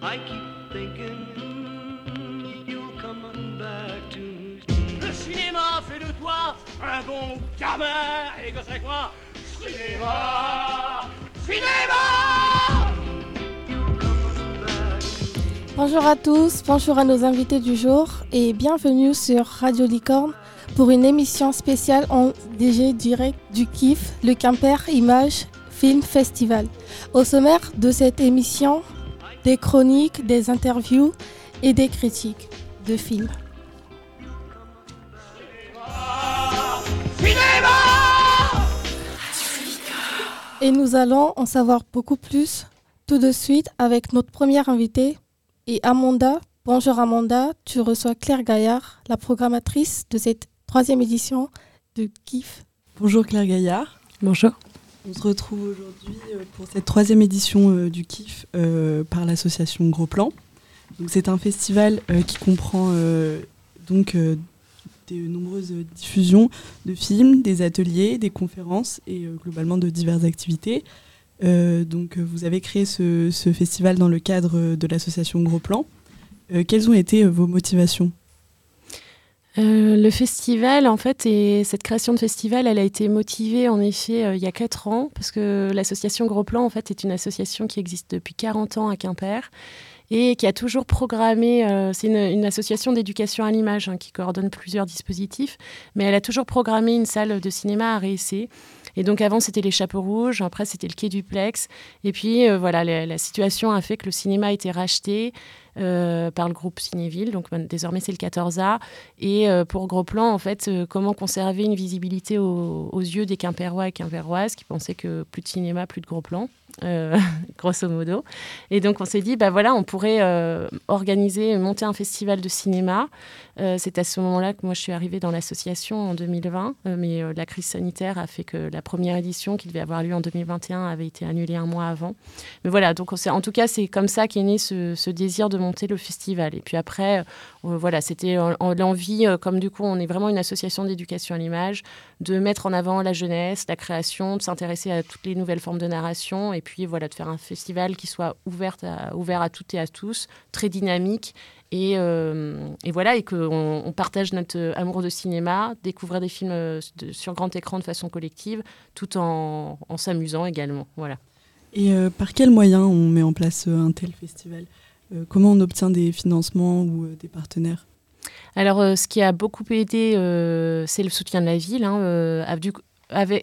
I keep thinking you'll come back to me. Le cinéma fait de toi un bon gamin. Et que c'est quoi? Cinéma Cinéma Bonjour à tous, bonjour à nos invités du jour et bienvenue sur Radio Licorne pour une émission spéciale en DG direct du KIF, le Quimper Image Film Festival. Au sommaire de cette émission, des chroniques, des interviews et des critiques de films. Et nous allons en savoir beaucoup plus tout de suite avec notre première invitée et Amanda. Bonjour Amanda, tu reçois Claire Gaillard, la programmatrice de cette troisième édition de KIF. Bonjour Claire Gaillard. Bonjour. On se retrouve aujourd'hui euh, pour cette troisième édition euh, du KIF euh, par l'association Gros Plan. C'est un festival qui comprend donc de nombreuses diffusions de films, des ateliers, des conférences et globalement de diverses activités. donc vous avez créé ce, ce, festival dans le cadre de l'association Gros Plan. quelles ont été vos motivations? Euh, le festival, en fait, et cette création de festival, elle a été motivée en effet euh, il y a 4 ans, parce que l'association Gros Plan, en fait, est une association qui existe depuis 40 ans à Quimper et qui a toujours programmé, euh, c'est une, association d'éducation à l'image hein, qui coordonne plusieurs dispositifs, mais elle a toujours programmé une salle de cinéma à Réessé. Et donc avant c'était les chapeaux rouges, après c'était le quai du Plex, et puis voilà, la, situation a fait que le cinéma a été racheté. Euh, par le groupe Cinéville. Donc désormais c'est le 14A. Et euh, pour Gros Plan, en fait, euh, comment conserver une visibilité aux, yeux des Quimpérois et Quimpéroises qui pensaient que plus de cinéma, plus de Gros Plan. grosso modo. Et donc on s'est dit, bah voilà, on pourrait organiser, monter un festival de cinéma. c'est à ce moment-là que moi je suis arrivée dans l'association en 2020, mais la crise sanitaire a fait que la première édition qui devait avoir lieu en 2021 avait été annulée un mois avant. Mais voilà, donc en tout cas c'est comme ça qu'est né ce, ce désir de monter le festival. Et puis après, euh, voilà, c'était l'envie, euh, comme du coup on est vraiment une association d'éducation à l'image, de mettre en avant la jeunesse, la création, de s'intéresser à toutes les nouvelles formes de narration, et puis voilà, de faire un festival qui soit ouvert à, ouvert à toutes et à tous, très dynamique et, euh, voilà, et qu'on on partage notre amour de cinéma, découvrir des films sur grand écran de façon collective, tout en, s'amusant également. Voilà. Et par quels moyens on met en place un tel festival? Comment on obtient des financements ou euh, des partenaires? Alors, euh, ce qui a beaucoup aidé, c'est le soutien de la ville. Hein,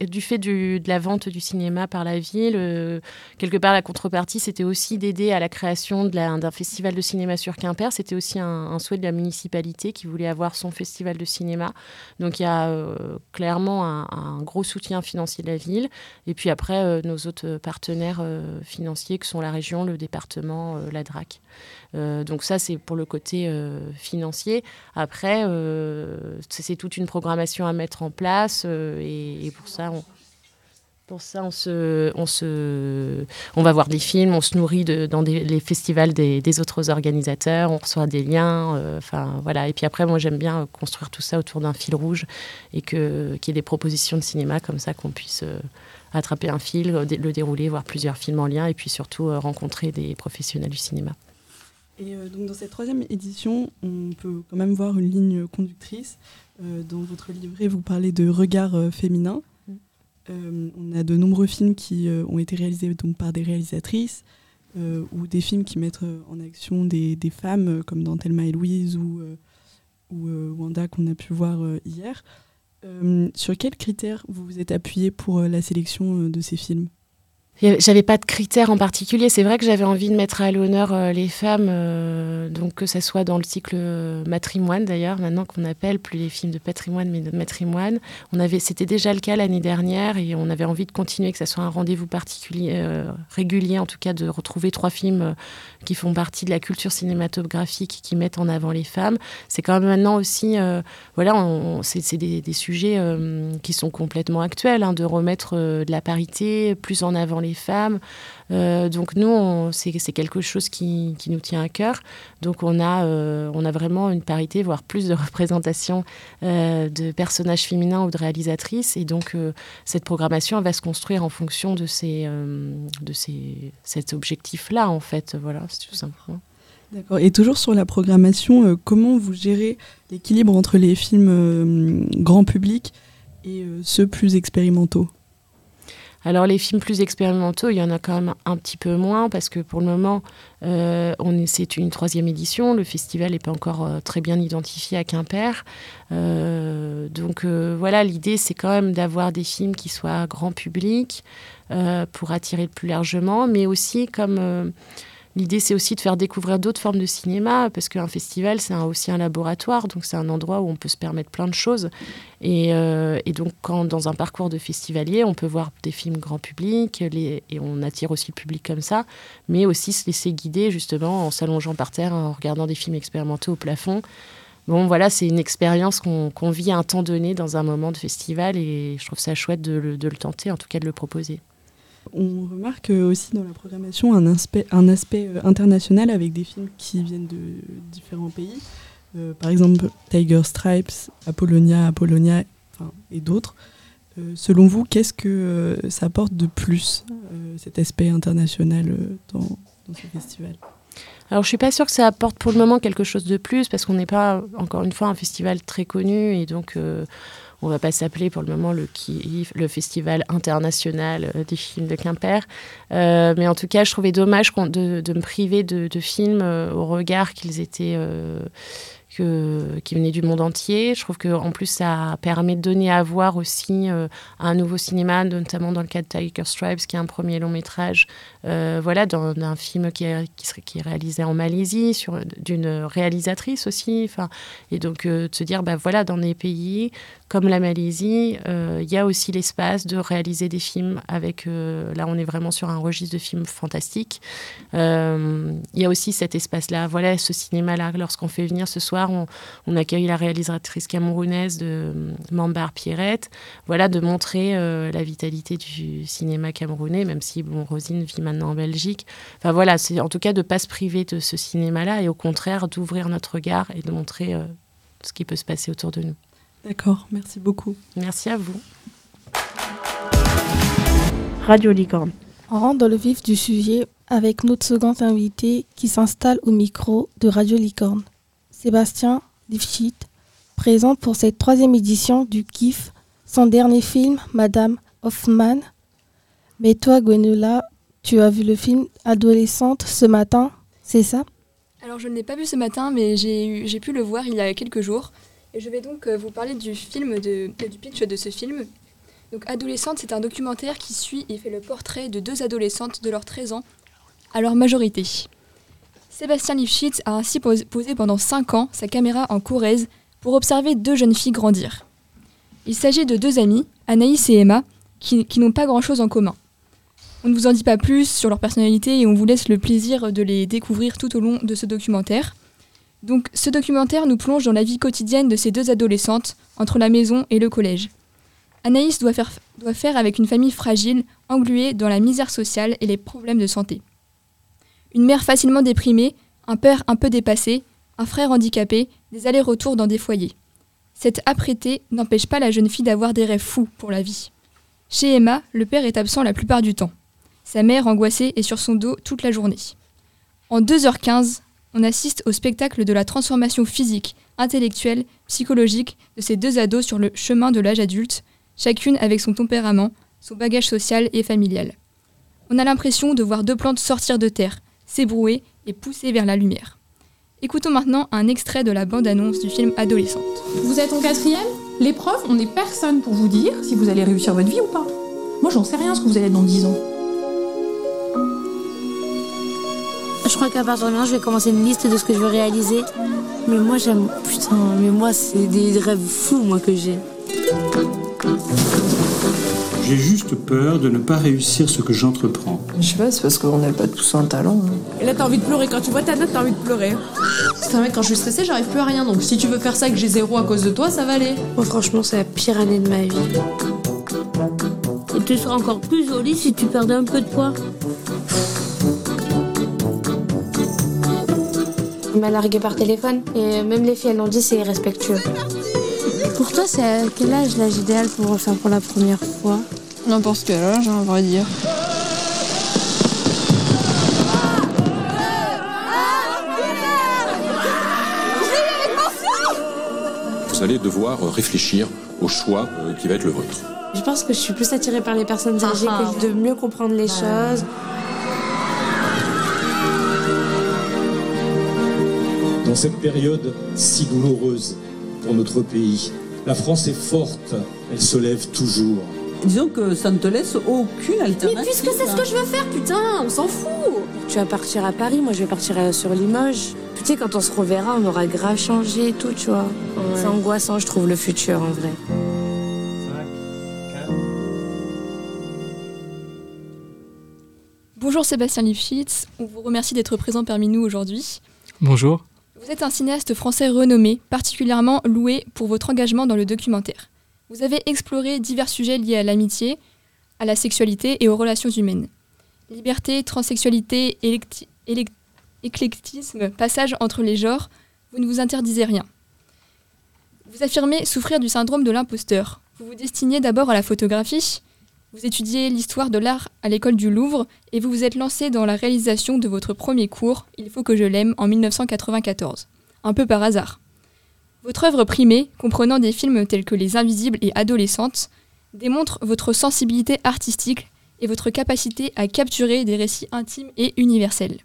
du, fait de la vente du cinéma par la ville, euh, quelque part la contrepartie, c'était aussi d'aider à la création d'un festival de cinéma sur Quimper. C'était aussi un, souhait de la municipalité qui voulait avoir son festival de cinéma. Donc il y a euh, clairement un, gros soutien financier de la ville. Et puis après, euh, nos autres partenaires financiers que sont la région, le département, la DRAC. Donc ça, c'est pour le côté financier. Après, c'est toute une programmation à mettre en place et, pour ça, on, se, on, va voir des films, on se nourrit dans les festivals des, autres organisateurs, on reçoit des liens. Euh, voilà. Et puis après, moi, j'aime bien construire tout ça autour d'un fil rouge et qu'il y ait des propositions de cinéma comme ça, qu'on puisse euh, attraper un fil, le dérouler, voir plusieurs films en lien et puis surtout euh, rencontrer des professionnels du cinéma. Et donc dans cette troisième édition, on peut quand même voir une ligne conductrice. dans votre livret, vous parlez de regard féminin. Euh, on a de nombreux films qui euh, ont été réalisés donc, par des réalisatrices euh, ou des films qui mettent en action des, femmes comme dans Thelma et Louise ou, ou Wanda qu'on a pu voir hier. sur quels critères vous vous êtes appuyé pour la sélection de ces films? J'avais pas de critères en particulier. C'est vrai que j'avais envie de mettre à l'honneur euh, les femmes, euh, donc que ce soit dans le cycle matrimoine d'ailleurs, maintenant qu'on appelle plus les films de patrimoine mais de matrimoine. C'était déjà le cas l'année dernière et on avait envie de continuer, que ce soit un rendez-vous particulier, euh, régulier en tout cas, de retrouver trois films qui font partie de la culture cinématographique qui mettent en avant les femmes. C'est quand même maintenant aussi, voilà, c'est, des, des, sujets qui sont complètement actuels, hein, de remettre de la parité plus en avant les femmes. Euh, donc nous, c'est quelque chose qui, nous tient à cœur. Donc on a, euh, on a vraiment une parité, voire plus de représentation euh, de personnages féminins ou de réalisatrices. Et donc cette programmation va se construire en fonction de, ces, de ces, cet objectif-là, en fait. Voilà, c'est tout simplement. D'accord. Et toujours sur la programmation, comment vous gérez l'équilibre entre les films grand public et ceux plus expérimentaux? Alors les films plus expérimentaux, il y en a quand même un petit peu moins parce que pour le moment, euh, c'est une troisième édition. Le festival n'est pas encore euh, très bien identifié à Quimper. Euh, donc voilà, l'idée c'est quand même d'avoir des films qui soient grand public pour attirer plus largement, mais aussi comme L'idée, c'est aussi de faire découvrir d'autres formes de cinéma, parce qu'un festival, c'est aussi un laboratoire, donc c'est un endroit où on peut se permettre plein de choses. Et, euh, donc, dans un parcours de festivalier, on peut voir des films grand public, et on attire aussi le public comme ça, mais aussi se laisser guider justement en s'allongeant par terre, en regardant des films expérimentaux au plafond. Bon, voilà, c'est une expérience qu'on vit à un temps donné dans un moment de festival, et je trouve ça chouette de le tenter, en tout cas de le proposer. On remarque aussi dans la programmation un aspect, euh, international avec des films qui viennent de différents pays. Euh, par exemple, Tiger Stripes, Apollonia, Apollonia et d'autres. Euh, selon vous, qu'est-ce que ça apporte de plus, cet aspect international dans, dans ce festival? Alors, je suis pas sûre que ça apporte pour le moment quelque chose de plus, parce qu'on n'est pas, encore une fois, un festival très connu, et donc on va pas s'appeler pour le moment le, Festival international euh, des films de Quimper. Euh, mais en tout cas, je trouvais dommage de, de me priver de, films euh, au regard qu'ils étaient qui venait du monde entier. Je trouve qu'en plus, ça permet de donner à voir aussi un nouveau cinéma, notamment dans le cas de Tiger Stripes, qui est un premier long métrage, euh, voilà, d'un film qui est, qui, est réalisé en Malaisie, d'une réalisatrice aussi. Et donc, euh, de se dire, bah, voilà, dans des pays comme la Malaisie, il y a aussi l'espace de réaliser des films avec, là, on est vraiment sur un registre de films fantastiques. Il y a aussi cet espace-là, voilà, ce cinéma-là, lorsqu'on fait venir ce soir, on, accueille la réalisatrice camerounaise de euh, Mambar Pierrette. Voilà, de montrer euh, la vitalité du cinéma camerounais, même si bon, Rosine vit maintenant en Belgique. Enfin voilà, c'est en tout cas de ne pas se priver de ce cinéma-là et au contraire d'ouvrir notre regard et de montrer euh, ce qui peut se passer autour de nous. D'accord, merci beaucoup. Merci à vous. Radio Licorne. On rentre dans le vif du sujet avec notre second invité qui s'installe au micro de Radio Licorne. Sébastien Lifshitz, présent pour cette troisième édition du KIF, son dernier film, Madame Hoffman. Mais toi, Gwenola, tu as vu le film Adolescente ce matin, c'est ça? Alors, je ne l'ai pas vu ce matin, mais j'ai pu le voir il y a quelques jours. Et je vais donc euh, vous parler du film, du pitch de ce film. Donc, Adolescente, c'est un documentaire qui suit et fait le portrait de deux adolescentes de leurs 13 ans à leur majorité. Sébastien Lifshitz a ainsi posé pendant 5 ans sa caméra en Corrèze pour observer deux jeunes filles grandir. Il s'agit de deux amies, Anaïs et Emma, qui, n'ont pas grand-chose en commun. On ne vous en dit pas plus sur leur personnalité et on vous laisse le plaisir de les découvrir tout au long de ce documentaire. Donc ce documentaire nous plonge dans la vie quotidienne de ces deux adolescentes entre la maison et le collège. Anaïs doit faire, avec une famille fragile, engluée dans la misère sociale et les problèmes de santé. Une mère facilement déprimée, un père un peu dépassé, un frère handicapé, des allers-retours dans des foyers. Cette apprêté n'empêche pas la jeune fille d'avoir des rêves fous pour la vie. Chez Emma, le père est absent la plupart du temps. Sa mère, angoissée, est sur son dos toute la journée. En 2h15, on assiste au spectacle de la transformation physique, intellectuelle, psychologique de ces deux ados sur le chemin de l'âge adulte, chacune avec son tempérament, son bagage social et familial. On a l'impression de voir deux plantes sortir de terre, s'ébrouer et pousser vers la lumière. Écoutons maintenant un extrait de la bande-annonce du film Adolescente. Vous êtes en quatrième? Les profs, on n'est personne pour vous dire si vous allez réussir votre vie ou pas. Moi, j'en sais rien ce que vous allez être dans 10 ans. Je crois qu'à partir de maintenant, je vais commencer une liste de ce que je veux réaliser. Mais moi, j'aime. Putain, mais moi, c'est des rêves fous, moi, que j'ai. J'ai juste peur de ne pas réussir ce que j'entreprends. Je sais pas, c'est parce qu'on n'a pas tous un talent. Hein. Et là, t'as envie de pleurer. Quand tu vois ta note, t'as envie de pleurer. C'est vrai, quand je suis stressée, j'arrive plus à rien. Donc si tu veux faire ça et que j'ai zéro à cause de toi, ça va aller. Moi, franchement, c'est la pire année de ma vie. Et tu seras encore plus jolie si tu perdais un peu de poids. Il m'a largué par téléphone. Et même les filles, elles l'ont dit, c'est irrespectueux. Pour toi, c'est à quel âge l'âge idéal pour refaire pour la première fois? N'importe quel âge, on va dire. Vous allez devoir réfléchir au choix euh, qui va être le vôtre. Je pense que je suis plus attirée par les personnes âgées que de mieux comprendre les choses. Dans cette période si douloureuse pour notre pays, la France est forte, elle se lève toujours. Disons que ça ne te laisse aucune alternative. Mais puisque c'est ce que je veux faire, putain, on s'en fout. Tu vas partir à Paris, moi je vais partir euh, sur Limoges. Tu sais, quand on se reverra, on aura grave changé et tout, tu vois. C'est angoissant, je trouve, le futur en vrai. Bonjour Sébastien Lifshitz, on vous remercie d'être présent parmi nous aujourd'hui. Bonjour. Vous êtes un cinéaste français renommé, particulièrement loué pour votre engagement dans le documentaire. Vous avez exploré divers sujets liés à l'amitié, à la sexualité et aux relations humaines. Liberté, transsexualité, éclectisme, passage entre les genres, vous ne vous interdisez rien. Vous affirmez souffrir du syndrome de l'imposteur. Vous vous destinez d'abord à la photographie, vous étudiez l'histoire de l'art à l'école du Louvre et vous vous êtes lancé dans la réalisation de votre premier cours, Il faut que je l'aime, en 1994. Un peu par hasard. Votre œuvre primée, comprenant des films tels que Les Invisibles et Adolescentes, démontre votre sensibilité artistique et votre capacité à capturer des récits intimes et universels.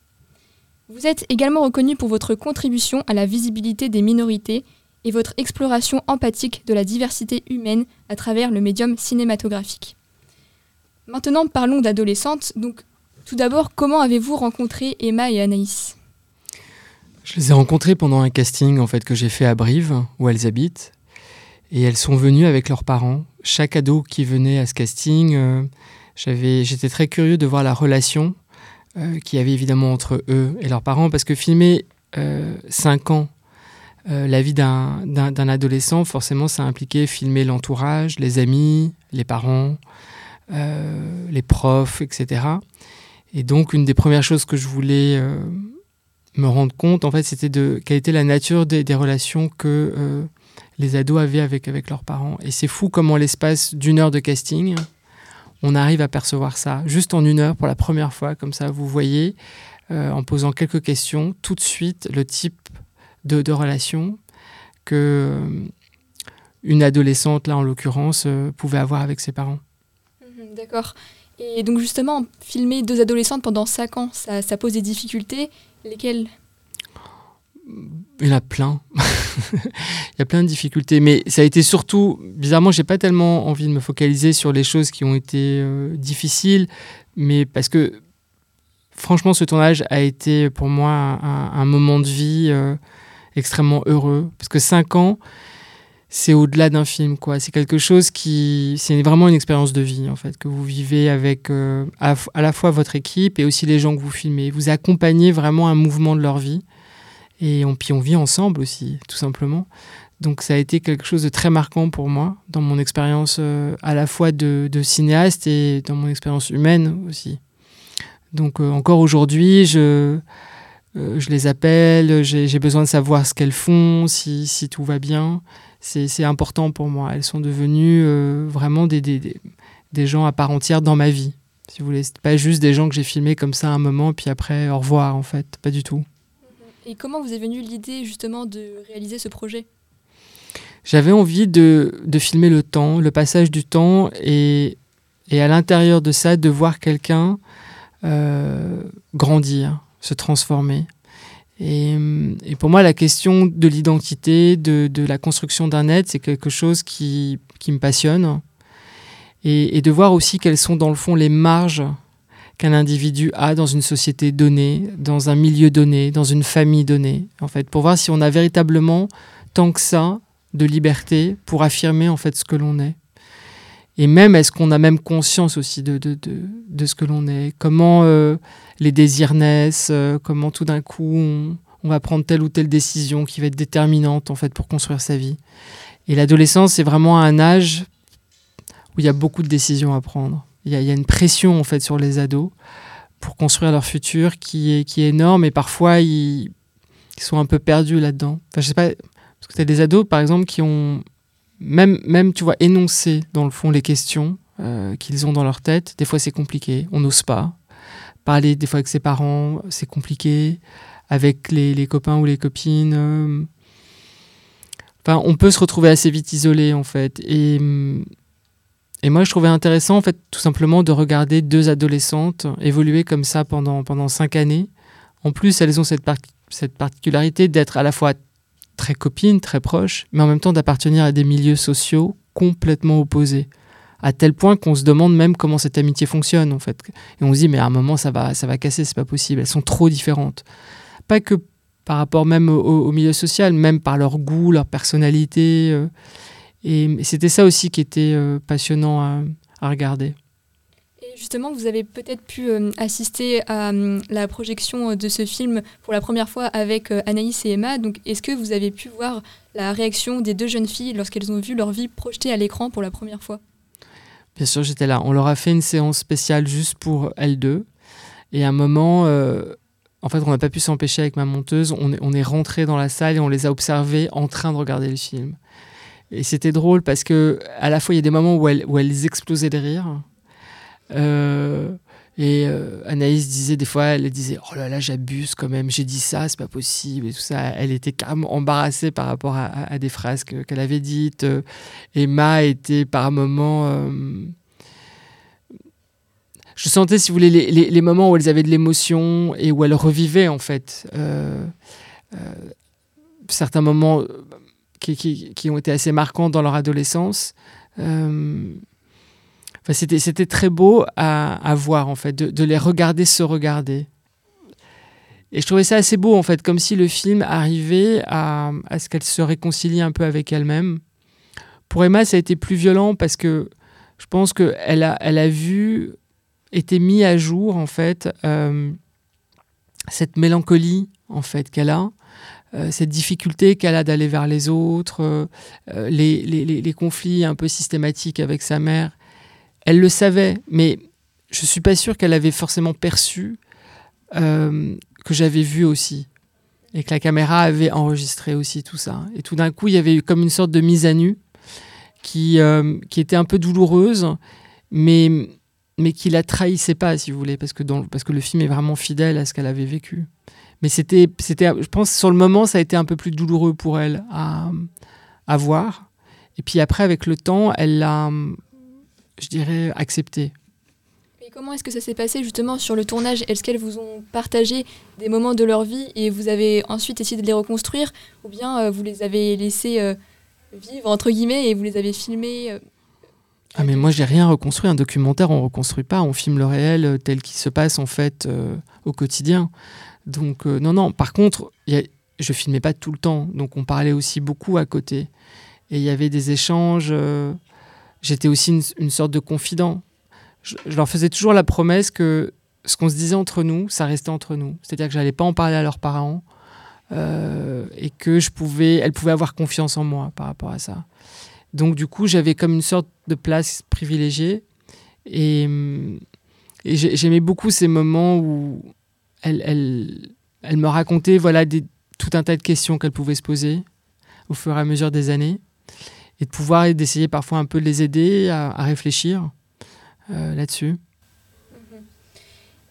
Vous êtes également reconnu pour votre contribution à la visibilité des minorités et votre exploration empathique de la diversité humaine à travers le médium cinématographique. Maintenant, parlons d'adolescentes. Donc, tout d'abord, comment avez-vous rencontré Emma et Anaïs? Je les ai rencontrées pendant un casting en fait que j'ai fait à Brive, où elles habitent, et elles sont venues avec leurs parents. Chaque ado qui venait à ce casting, euh, j'étais très curieux de voir la relation euh, qu'il y avait évidemment entre eux et leurs parents, parce que filmer 5 euh, ans la vie d'un adolescent, forcément, ça impliquait filmer l'entourage, les amis, les parents, les profs, etc. Et donc, une des premières choses que je voulais euh, me rendre compte, en fait, c'était de quelle était la nature des, relations que euh, les ados avaient avec, avec leurs parents. Et c'est fou comment l'espace d'une heure de casting, on arrive à percevoir ça. Juste en une heure, pour la première fois, comme ça, vous voyez, en posant quelques questions, tout de suite, le type de, de relation que une adolescente, là en l'occurrence, pouvait avoir avec ses parents. D'accord. Et donc justement, filmer deux adolescentes pendant cinq ans, ça, pose des difficultés. Lesquelles? Il y en a plein. il y a plein de difficultés. Mais ça a été surtout, bizarrement, j'ai pas tellement envie de me focaliser sur les choses qui ont été euh, difficiles, mais parce que franchement, ce tournage a été pour moi un, moment de vie euh, extrêmement heureux. Parce que cinq ans, c'est au-delà d'un film, quoi. C'est quelque chose qui, c'est vraiment une expérience de vie en fait que vous vivez avec euh, à, la fois votre équipe et aussi les gens que vous filmez. Vous accompagnez vraiment un mouvement de leur vie et on, puis on vit ensemble aussi, tout simplement. Donc ça a été quelque chose de très marquant pour moi dans mon expérience euh, à la fois de, cinéaste et dans mon expérience humaine aussi. Donc euh, encore aujourd'hui, je les appelle, j'ai besoin de savoir ce qu'elles font, si tout va bien c'est important pour moi. Elles sont devenues euh, vraiment des, des, des, gens à part entière dans ma vie. Si vous voulez, pas juste des gens que j'ai filmés comme ça un moment, puis après au revoir en fait, pas du tout. Et comment vous est venue l'idée justement de réaliser ce projet? J'avais envie de, de, filmer le temps, le passage du temps, et, et à l'intérieur de ça, de voir quelqu'un euh, grandir, se transformer. Et, pour moi, la question de l'identité, de, la construction d'un être, c'est quelque chose qui, me passionne. Et, de voir aussi quelles sont dans le fond les marges qu'un individu a dans une société donnée, dans un milieu donné, dans une famille donnée. En fait, pour voir si on a véritablement tant que ça de liberté pour affirmer en fait ce que l'on est. Et même, est-ce qu'on a même conscience aussi de, de, ce que l'on est? Comment euh, les désirs naissent? Euh, Comment tout d'un coup on, va prendre telle ou telle décision qui va être déterminante en fait pour construire sa vie? Et l'adolescence, c'est vraiment un âge où il y a beaucoup de décisions à prendre. Il y a, une pression en fait sur les ados pour construire leur futur qui est, qui est énorme et parfois ils, sont un peu perdus là-dedans. Je sais pas, parce que tu as des ados par exemple qui ont même, même, tu vois, énoncer dans le fond les questions euh, qu'ils ont dans leur tête, des fois c'est compliqué, on n'ose pas. Parler des fois avec ses parents, c'est compliqué. Avec les, copains ou les copines. Euh. enfin, on peut se retrouver assez vite isolé en fait. Et, et moi, je trouvais intéressant en fait, tout simplement de regarder deux adolescentes évoluer comme ça pendant pendant cinq années. En plus, elles ont cette, cette particularité d'être à la fois très copines, très proches, mais en même temps d'appartenir à des milieux sociaux complètement opposés à tel point qu'on se demande même comment cette amitié fonctionne en fait. Et on se dit mais à un moment ça va ça va casser, c'est pas possible. Elles sont trop différentes. Pas que par rapport même au, milieu social, même par leur goût, leur personnalité. Euh, et, c'était ça aussi qui était euh, passionnant à, regarder. Justement, vous avez peut-être pu euh, assister à la projection de ce film pour la première fois avec Anaïs et Emma. Donc, est-ce que vous avez pu voir la réaction des deux jeunes filles lorsqu'elles ont vu leur vie projetée à l'écran pour la première fois? Bien sûr, j'étais là. On leur a fait une séance spéciale juste pour elles deux. Et à un moment, euh, en fait, on n'a pas pu s'empêcher avec ma monteuse. On est, on rentré dans la salle et on les a observées en train de regarder le film. Et c'était drôle parce que à la fois, il y a des moments elles, où elles explosaient de rire. Euh, et euh, Anaïs disait des fois, elle disait Oh là là, j'abuse quand même, j'ai dit ça, c'est pas possible, et tout ça. Elle était carrément embarrassée par rapport à, des phrases qu'elle avait dites. Emma était par moments. Euh, je sentais, si vous voulez, les, moments où elles avaient de l'émotion et où elles revivaient, en fait, certains moments qui, ont été assez marquants dans leur adolescence c'était très beau à, voir, en fait, de, les regarder se regarder. Et je trouvais ça assez beau, en fait, comme si le film arrivait à, ce qu'elle se réconcilie un peu avec elle-même. Pour Emma, ça a été plus violent parce que je pense qu'elle a, vu, été mis à jour, en fait, euh, cette mélancolie, en fait, qu'elle a. Euh, cette difficulté qu'elle a d'aller vers les autres, euh, les, conflits un peu systématiques avec sa mère, elle le savait, mais je suis pas sûr qu'elle avait forcément perçu euh, que j'avais vu aussi et que la caméra avait enregistré aussi tout ça. Et tout d'un coup, il y avait eu comme une sorte de mise à nu qui, euh, qui était un peu douloureuse, mais, mais qui la trahissait pas, si vous voulez, parce que, parce que le film est vraiment fidèle à ce qu'elle avait vécu. Mais c'était, c'était, je pense, sur le moment, ça a été un peu plus douloureux pour elle à, à voir. Et puis après, avec le temps, elle l'a je dirais, accepter. Et comment est-ce que ça s'est passé justement sur le tournage? Est-ce qu'elles vous ont partagé des moments de leur vie et vous avez ensuite essayé de les reconstruire? Ou bien euh, vous les avez laissés euh, vivre, entre guillemets, et vous les avez filmés euh, ah mais moi j'ai rien reconstruit, un documentaire on reconstruit pas, on filme le réel tel qu'il se passe en fait au quotidien. Donc non non, par contre y a, je filmais pas tout le temps, donc on parlait aussi beaucoup à côté. Et il y avait des échanges j'étais aussi une, sorte de confident. Je, leur faisais toujours la promesse que ce qu'on se disait entre nous, ça restait entre nous. C'est-à-dire que j'allais pas en parler à leurs parents euh, et que je pouvais, elles pouvaient avoir confiance en moi par rapport à ça. Donc du coup, j'avais comme une sorte de place privilégiée et, et j'aimais beaucoup ces moments où elles, me racontaient voilà tout un tas de questions qu'elles pouvaient se poser au fur et à mesure des années et de pouvoir d'essayer parfois un peu de les aider à, réfléchir euh, là-dessus.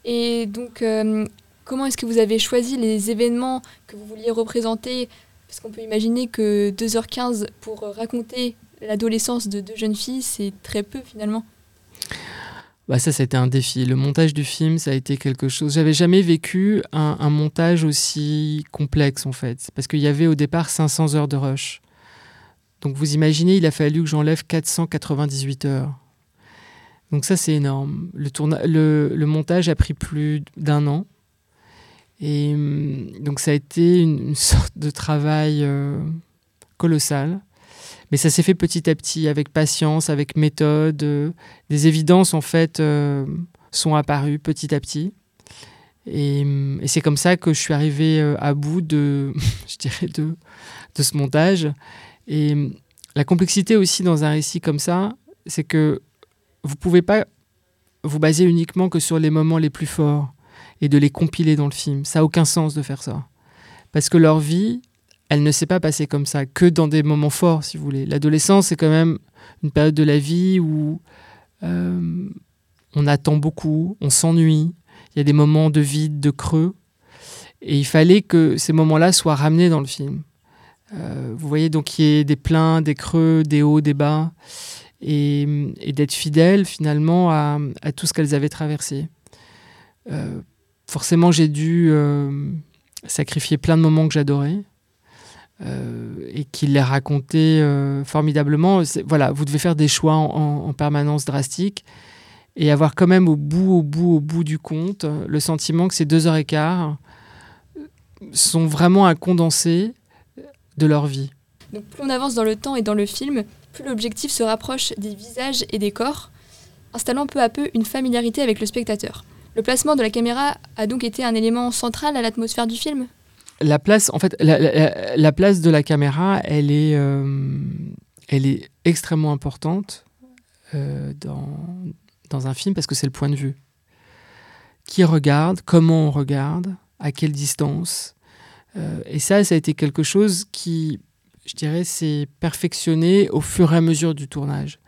Et donc, euh, comment est-ce que vous avez choisi les événements que vous vouliez représenter? Parce qu'on peut imaginer que 2h15 pour raconter l'adolescence de deux jeunes filles, c'est très peu finalement. Bah ça, ça a été un défi. Le montage du film, ça a été quelque chose. J'avais jamais vécu un, un, montage aussi complexe en fait, parce qu'il y avait au départ 500 heures de rush. Donc vous imaginez, il a fallu que j'enlève 498 heures. Donc ça, c'est énorme. Le, montage a pris plus d'un an. Et hum, donc ça a été une, sorte de travail euh, colossal. Mais ça s'est fait petit à petit, avec patience, avec méthode. Euh, des évidences, en fait, euh, sont apparues petit à petit. Et, hum, et c'est comme ça que je suis arrivé à bout de ce montage. Et la complexité aussi dans un récit comme ça, c'est que vous pouvez pas vous baser uniquement que sur les moments les plus forts et de les compiler dans le film. Ça n'a aucun sens de faire ça. Parce que leur vie, elle ne s'est pas passée comme ça, que dans des moments forts, si vous voulez. L'adolescence, c'est quand même une période de la vie où euh, on attend beaucoup, on s'ennuie, il y a des moments de vide, de creux. Et il fallait que ces moments-là soient ramenés dans le film. Vous voyez, donc il y a des pleins, des creux, des hauts, des bas, et, d'être fidèle finalement à, tout ce qu'elles avaient traversé. forcément, j'ai dû sacrifier plein de moments que j'adorais. et qu'il les racontait formidablement. Voilà, vous devez faire des choix en permanence drastiques et avoir quand même au bout, au bout, au bout du compte le sentiment que ces deux heures et quart sont vraiment un condensé de leur vie. Donc plus on avance dans le temps et dans le film, plus l'objectif se rapproche des visages et des corps, installant peu à peu une familiarité avec le spectateur. Le placement de la caméra a donc été un élément central à l'atmosphère du film? La place, en fait, la, place de la caméra, elle est, euh, elle est extrêmement importante euh, dans, dans un film parce que c'est le point de vue. Qui regarde, comment on regarde, à quelle distance. Euh, et ça, ça a été quelque chose qui, je dirais, s'est perfectionné au fur et à mesure du tournage.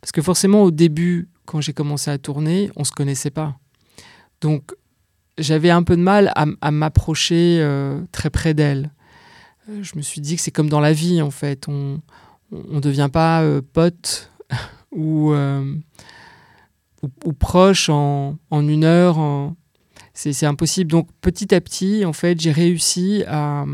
Parce que forcément, au début, quand j'ai commencé à tourner, on ne se connaissait pas. Donc, j'avais un peu de mal à, m'approcher euh, très près d'elle. Euh, je me suis dit que c'est comme dans la vie, en fait. On ne devient pas pote ou ou, proche en, une heure. C'est impossible. Donc petit à petit, en fait, j'ai réussi à,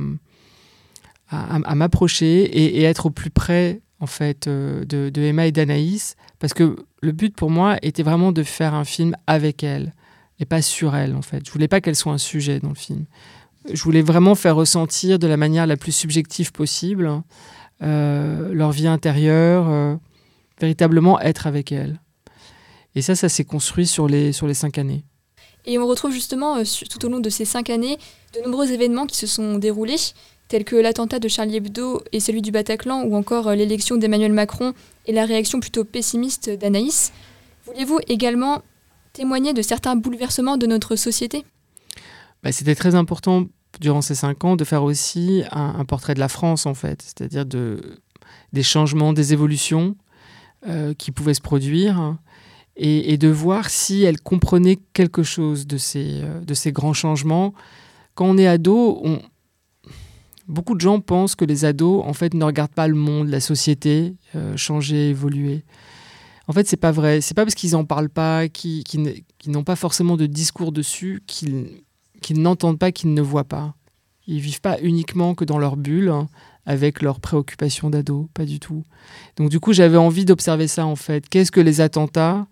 m'approcher et, être au plus près en fait euh, de, Emma et d'Anaïs parce que le but pour moi était vraiment de faire un film avec elle et pas sur elle en fait. Je voulais pas qu'elle soit un sujet dans le film. Je voulais vraiment faire ressentir de la manière la plus subjective possible euh, leur vie intérieure, euh, véritablement être avec elle. Et ça, ça s'est construit sur les, sur les cinq années. Et on retrouve justement, euh, tout au long de ces cinq années, de nombreux événements qui se sont déroulés, tels que l'attentat de Charlie Hebdo et celui du Bataclan, ou encore euh, l'élection d'Emmanuel Macron et la réaction plutôt pessimiste d'Anaïs. Vouliez-vous également témoigner de certains bouleversements de notre société? Bah, C'était très important durant ces cinq ans de faire aussi un, portrait de la France, en fait, c'est-à-dire de, des changements, des évolutions euh, qui pouvaient se produire et, de voir si elle comprenait quelque chose de ces, euh, de ces grands changements. Quand on est ado, on... beaucoup de gens pensent que les ados, en fait, ne regardent pas le monde, la société euh, changer, évoluer. En fait, c'est pas vrai. C'est pas parce qu'ils en parlent pas, qu'ils n'ont pas forcément de discours dessus, qu'ils n'entendent pas, qu'ils ne voient pas. Ils vivent pas uniquement que dans leur bulle, hein, avec leurs préoccupations d'ado, pas du tout. Donc du coup, j'avais envie d'observer ça en fait. Qu'est-ce que les attentats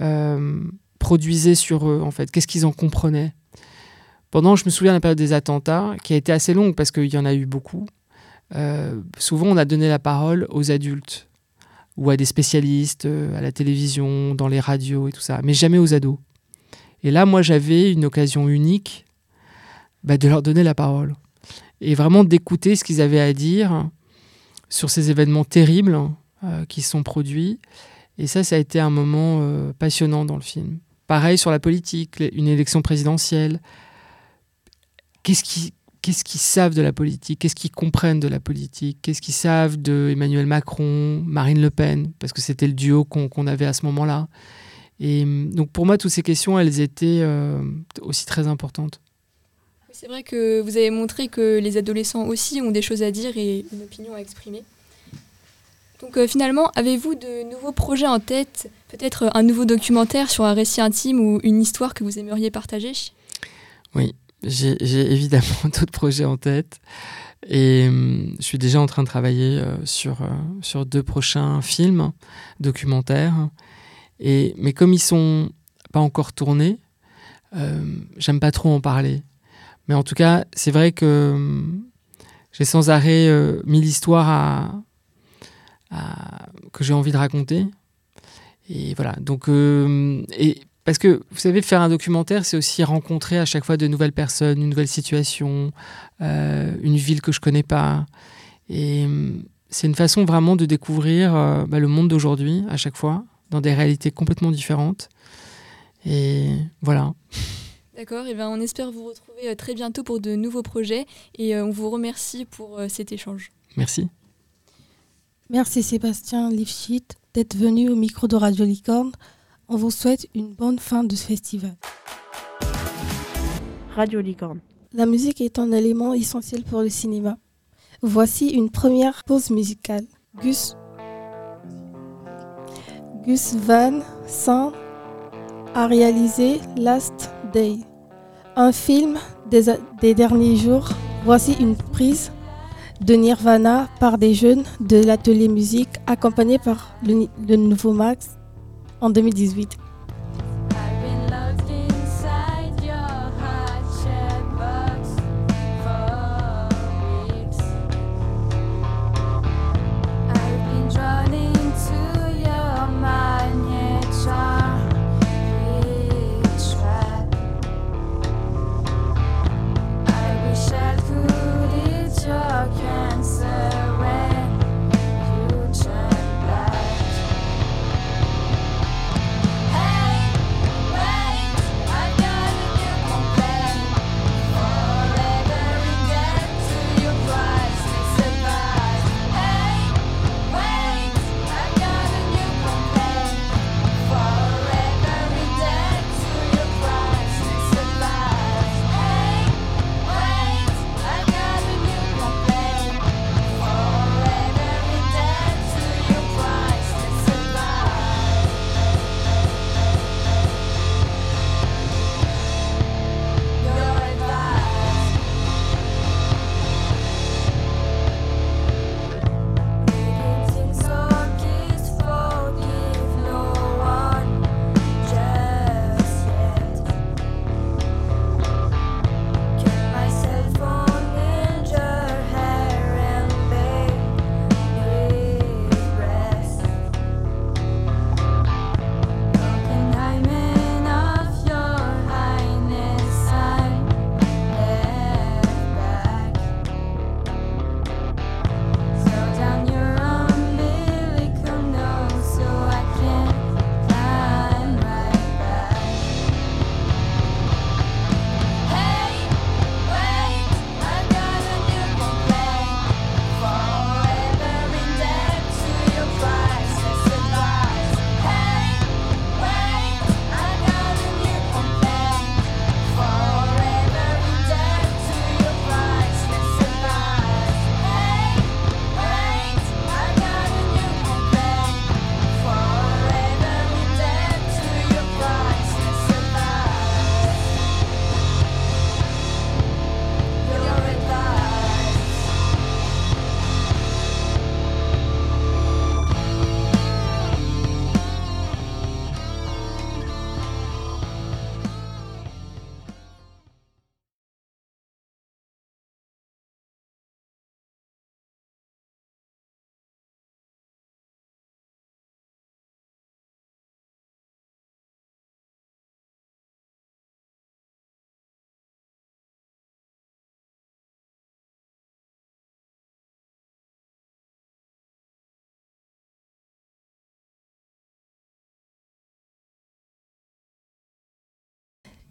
euh, produisaient sur eux, en fait? Qu'est-ce qu'ils en comprenaient? Pendant, je me souviens de la période des attentats, qui a été assez longue parce qu'il y en a eu beaucoup. Euh, souvent, on a donné la parole aux adultes ou à des spécialistes, euh, à la télévision, dans les radios et tout ça, mais jamais aux ados. Et là, moi, j'avais une occasion unique bah, de leur donner la parole et vraiment d'écouter ce qu'ils avaient à dire sur ces événements terribles qui sont produits et ça, ça a été un moment euh, passionnant dans le film. Pareil sur la politique, une élection présidentielle. Qu'est-ce qu'ils qu'est-ce qu'ils savent de la politique? Qu'est-ce qu'ils comprennent de la politique? Qu'est-ce qu'ils savent de Emmanuel Macron, Marine Le Pen? Parce que c'était le duo qu'on avait à ce moment-là. Et donc pour moi, toutes ces questions, elles étaient euh, aussi très importantes. C'est vrai que vous avez montré que les adolescents aussi ont des choses à dire et une opinion à exprimer. Donc euh, finalement, avez-vous de nouveaux projets en tête? Peut-être un nouveau documentaire sur un récit intime ou une histoire que vous aimeriez partager? Oui, j'ai évidemment d'autres projets en tête. Et hum, je suis déjà en train de travailler euh, sur, euh, sur deux prochains films documentaires. Mais comme ils sont pas encore tournés, j'aime pas trop en parler. Mais en tout cas, c'est vrai que hum, j'ai sans arrêt mis l'histoire à, que j'ai envie de raconter. Et voilà. Donc, euh, et parce que vous savez, faire un documentaire, c'est aussi rencontrer à chaque fois de nouvelles personnes, une nouvelle situation, euh, une ville que je connais pas. Et euh, c'est une façon vraiment de découvrir bah, le monde d'aujourd'hui à chaque fois, dans des réalités complètement différentes. Et voilà. D'accord, et ben on espère vous retrouver très bientôt pour de nouveaux projets et on vous remercie pour cet échange. Merci. Merci Sébastien Lifshit d'être venu au micro de Radio Licorne. On vous souhaite une bonne fin de ce festival. Radio Licorne. La musique est un élément essentiel pour le cinéma. Voici une première pause musicale. Gus, Gus Van Sant a réalisé Last Un film des, derniers jours. Voici une prise de Nirvana par des jeunes de l'atelier musique accompagné par le nouveau Max en 2018.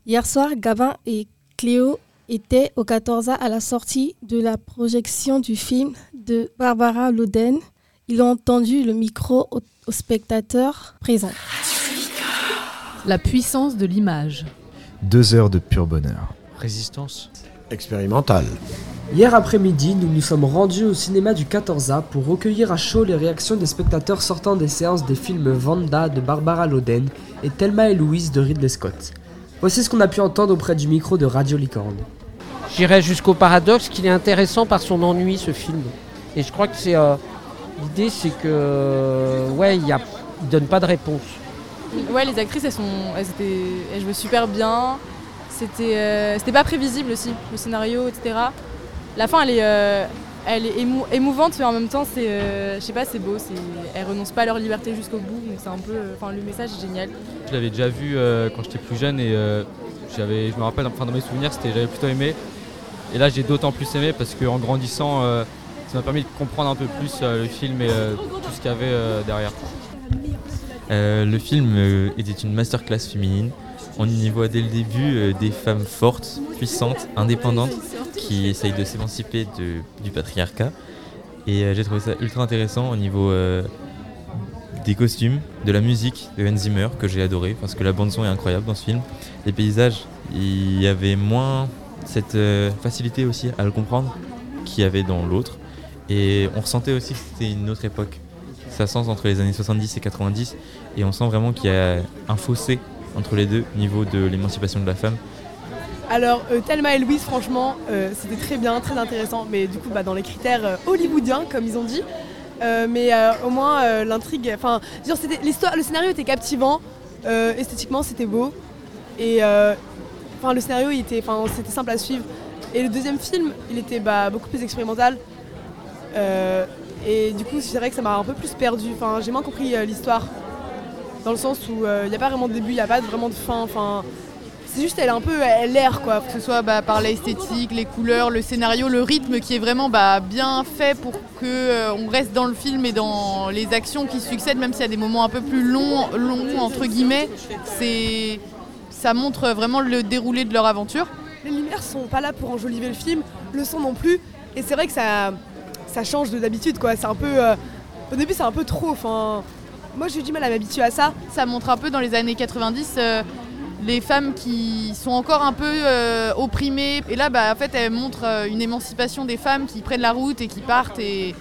Hier soir, Gabin et Cléo étaient au 14A à la sortie de la projection du film de Barbara Loden. Ils ont entendu le micro aux, aux spectateurs présents. La puissance de l'image. Deux heures de pur bonheur. Résistance. Expérimentale. Hier après-midi, nous nous sommes rendus au cinéma du 14A pour recueillir à chaud les réactions des spectateurs sortant des séances des films Vanda de Barbara Loden et Thelma et Louise de Ridley Scott. Voici ce qu'on a pu entendre auprès du micro de Radio Licorne. J'irais jusqu'au paradoxe qu'il est intéressant par son ennui ce film. Et je crois que c'est euh, l'idée, c'est que euh, ouais, il y a, il donne pas de réponse. Ouais, les actrices, elles sont, elles, étaient, elles jouaient super bien. C'était, euh, c'était pas prévisible aussi, le scénario, etc. La fin, elle est, euh, elle est émou émouvante, mais en même temps, c'est, euh, je sais pas, c'est beau. C'est, elles renoncent pas à leur liberté jusqu'au bout, donc c'est un peu, enfin, le message est génial. Je l'avais déjà vu euh, quand j'étais plus jeune et euh, j'avais, je me rappelle, enfin, dans mes souvenirs, c'était, j'avais plutôt aimé. Et là, j'ai d'autant plus aimé parce qu'en grandissant, euh, ça m'a permis de comprendre un peu plus euh, le film et euh, tout ce qu'il y avait euh, derrière. Euh, le film euh, était une masterclass féminine. On y voit dès le début euh, des femmes fortes, puissantes, indépendantes, qui essayent de s'émanciper du patriarcat. Et euh, j'ai trouvé ça ultra intéressant au niveau euh, des costumes, de la musique de Hans Zimmer, que j'ai adoré, parce que la bande-son est incroyable dans ce film. Les paysages, il y avait moins cette euh, facilité aussi à le comprendre qu'il y avait dans l'autre. Et on ressentait aussi que c'était une autre époque. Ça sent entre les années 70 et 90. Et on sent vraiment qu'il y a un fossé entre les deux au niveau de l'émancipation de la femme. Alors, euh, Thelma et Louise, franchement, euh, c'était très bien, très intéressant, mais du coup, bah, dans les critères euh, hollywoodiens, comme ils ont dit. Mais au moins, l'intrigue, le scénario était captivant, esthétiquement, c'était beau, et enfin, le scénario, c'était simple à suivre. Et le deuxième film, il était bah, beaucoup plus expérimental. Et du coup, c'est vrai que ça m'a un peu plus perdu. J'ai moins compris l'histoire. Dans le sens où il n'y a pas vraiment de début, il n'y a pas vraiment de fin. C'est juste, elle est un peu, l'air quoi. Que ce soit bah, par l'esthétique, les couleurs, le scénario, le rythme qui est vraiment bah, bien fait pour que euh, on reste dans le film et dans les actions qui succèdent, même s'il y a des moments un peu plus longs, longs entre guillemets. C'est, ça montre vraiment le déroulé de leur aventure. Les lumières sont pas là pour enjoliver le film, le son non plus. Et c'est vrai que ça, ça change de d'habitude quoi. C'est un peu, euh, au début c'est un peu trop. Enfin, moi j'ai du mal à m'habituer à ça. Ça montre un peu dans les années 90 euh, les femmes qui sont encore un peu euh, opprimées. Et là, bah, en fait, elle montre euh, une émancipation des femmes qui prennent la route et qui partent et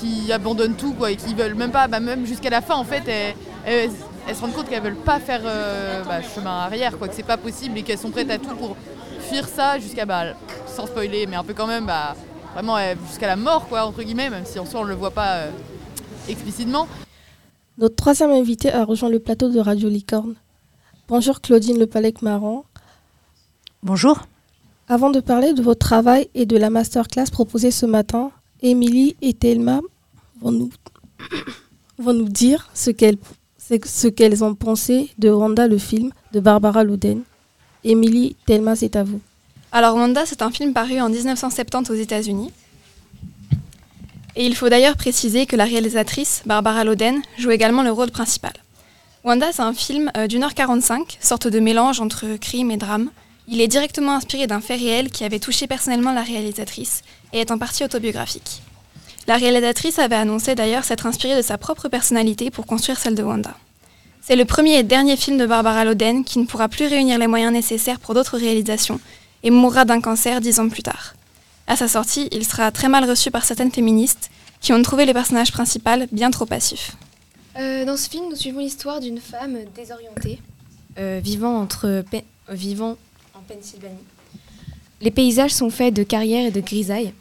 qui abandonnent tout, quoi, et qui veulent même pas, bah, même jusqu'à la fin, en fait, elles, se rendent compte qu'elles veulent pas faire euh, bah, chemin arrière, quoi, que c'est pas possible et qu'elles sont prêtes à tout pour fuir ça jusqu'à, bah, sans spoiler, mais un peu quand même, bah, vraiment jusqu'à la mort, quoi, entre guillemets, même si en soi on le voit pas explicitement. Notre troisième invité a rejoint le plateau de Radio Licorne. Bonjour Claudine Le Palec-Marant. Bonjour. Avant de parler de votre travail et de la masterclass proposée ce matin, Émilie et Thelma vont nous, vont nous dire ce qu'elles ce qu'elles ont pensé de Rwanda, le film de Barbara Louden. Émilie, Thelma, c'est à vous. Alors Wanda, c'est un film paru en 1970 aux États-Unis. Et il faut d'ailleurs préciser que la réalisatrice, Barbara Loden, joue également le rôle principal. Wanda, c'est un film euh, d'une heure 45, sorte de mélange entre crime et drame. Il est directement inspiré d'un fait réel qui avait touché personnellement la réalisatrice et est en partie autobiographique. La réalisatrice avait annoncé d'ailleurs s'être inspirée de sa propre personnalité pour construire celle de Wanda. C'est le premier et dernier film de Barbara Loden qui ne pourra plus réunir les moyens nécessaires pour d'autres réalisations et mourra d'un cancer dix ans plus tard. À sa sortie, il sera très mal reçu par certaines féministes qui ont trouvé le personnage principal bien trop passif. Euh, dans ce film, nous suivons l'histoire d'une femme désorientée, euh, vivant, entre euh, vivant en Pennsylvanie. Les paysages sont faits de carrières et de grisailles.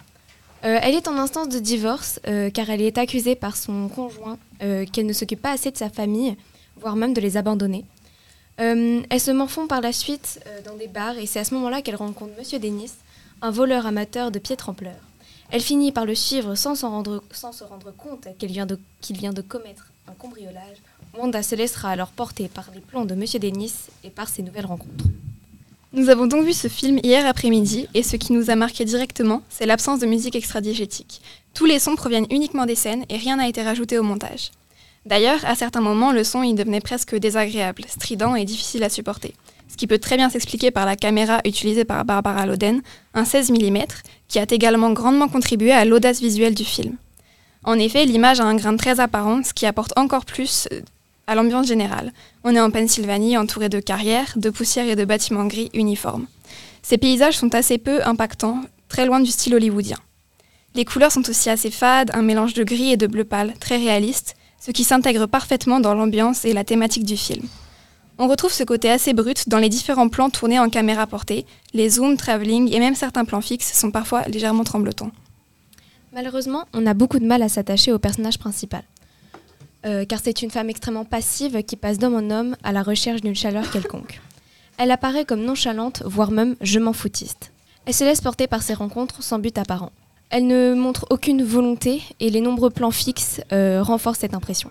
Elle est en instance de divorce car elle est accusée par son conjoint qu'elle ne s'occupe pas assez de sa famille, voire même de les abandonner. Elle se morfond par la suite dans des bars et c'est à ce moment-là qu'elle rencontre Monsieur Dennis, un voleur amateur de pieds trempleurs. Elle finit par le suivre sans, rendre, sans se rendre compte qu'elle vient qu'il vient de commettre un cambriolage. Wanda se laissera alors porter par les plans de Monsieur Dennis et par ses nouvelles rencontres. Nous avons donc vu ce film hier après-midi et ce qui nous a marqué directement, c'est l'absence de musique extra-diégétique. Tous les sons proviennent uniquement des scènes et rien n'a été rajouté au montage. D'ailleurs, à certains moments, le son y devenait presque désagréable, strident et difficile à supporter. Ce qui peut très bien s'expliquer par la caméra utilisée par Barbara Loden, un 16 mm, qui a également grandement contribué à l'audace visuelle du film. En effet, l'image a un grain très apparent, ce qui apporte encore plus euh, à l'ambiance générale. On est en Pennsylvanie, entouré de carrières, de poussière et de bâtiments gris uniformes. Ces paysages sont assez peu impactants, très loin du style hollywoodien. Les couleurs sont aussi assez fades, un mélange de gris et de bleu pâle, très réaliste, ce qui s'intègre parfaitement dans l'ambiance et la thématique du film. On retrouve ce côté assez brut dans les différents plans tournés en caméra portée, les zooms, travelling et même certains plans fixes sont parfois légèrement tremblotants. Malheureusement, on a beaucoup de mal à s'attacher au personnage principal. Euh, car c'est une femme extrêmement passive qui passe d'homme en homme à la recherche d'une chaleur quelconque. Elle apparaît comme nonchalante, voire même je m'en foutiste. Elle se laisse porter par ses rencontres sans but apparent. Elle ne montre aucune volonté et les nombreux plans fixes euh, renforcent cette impression.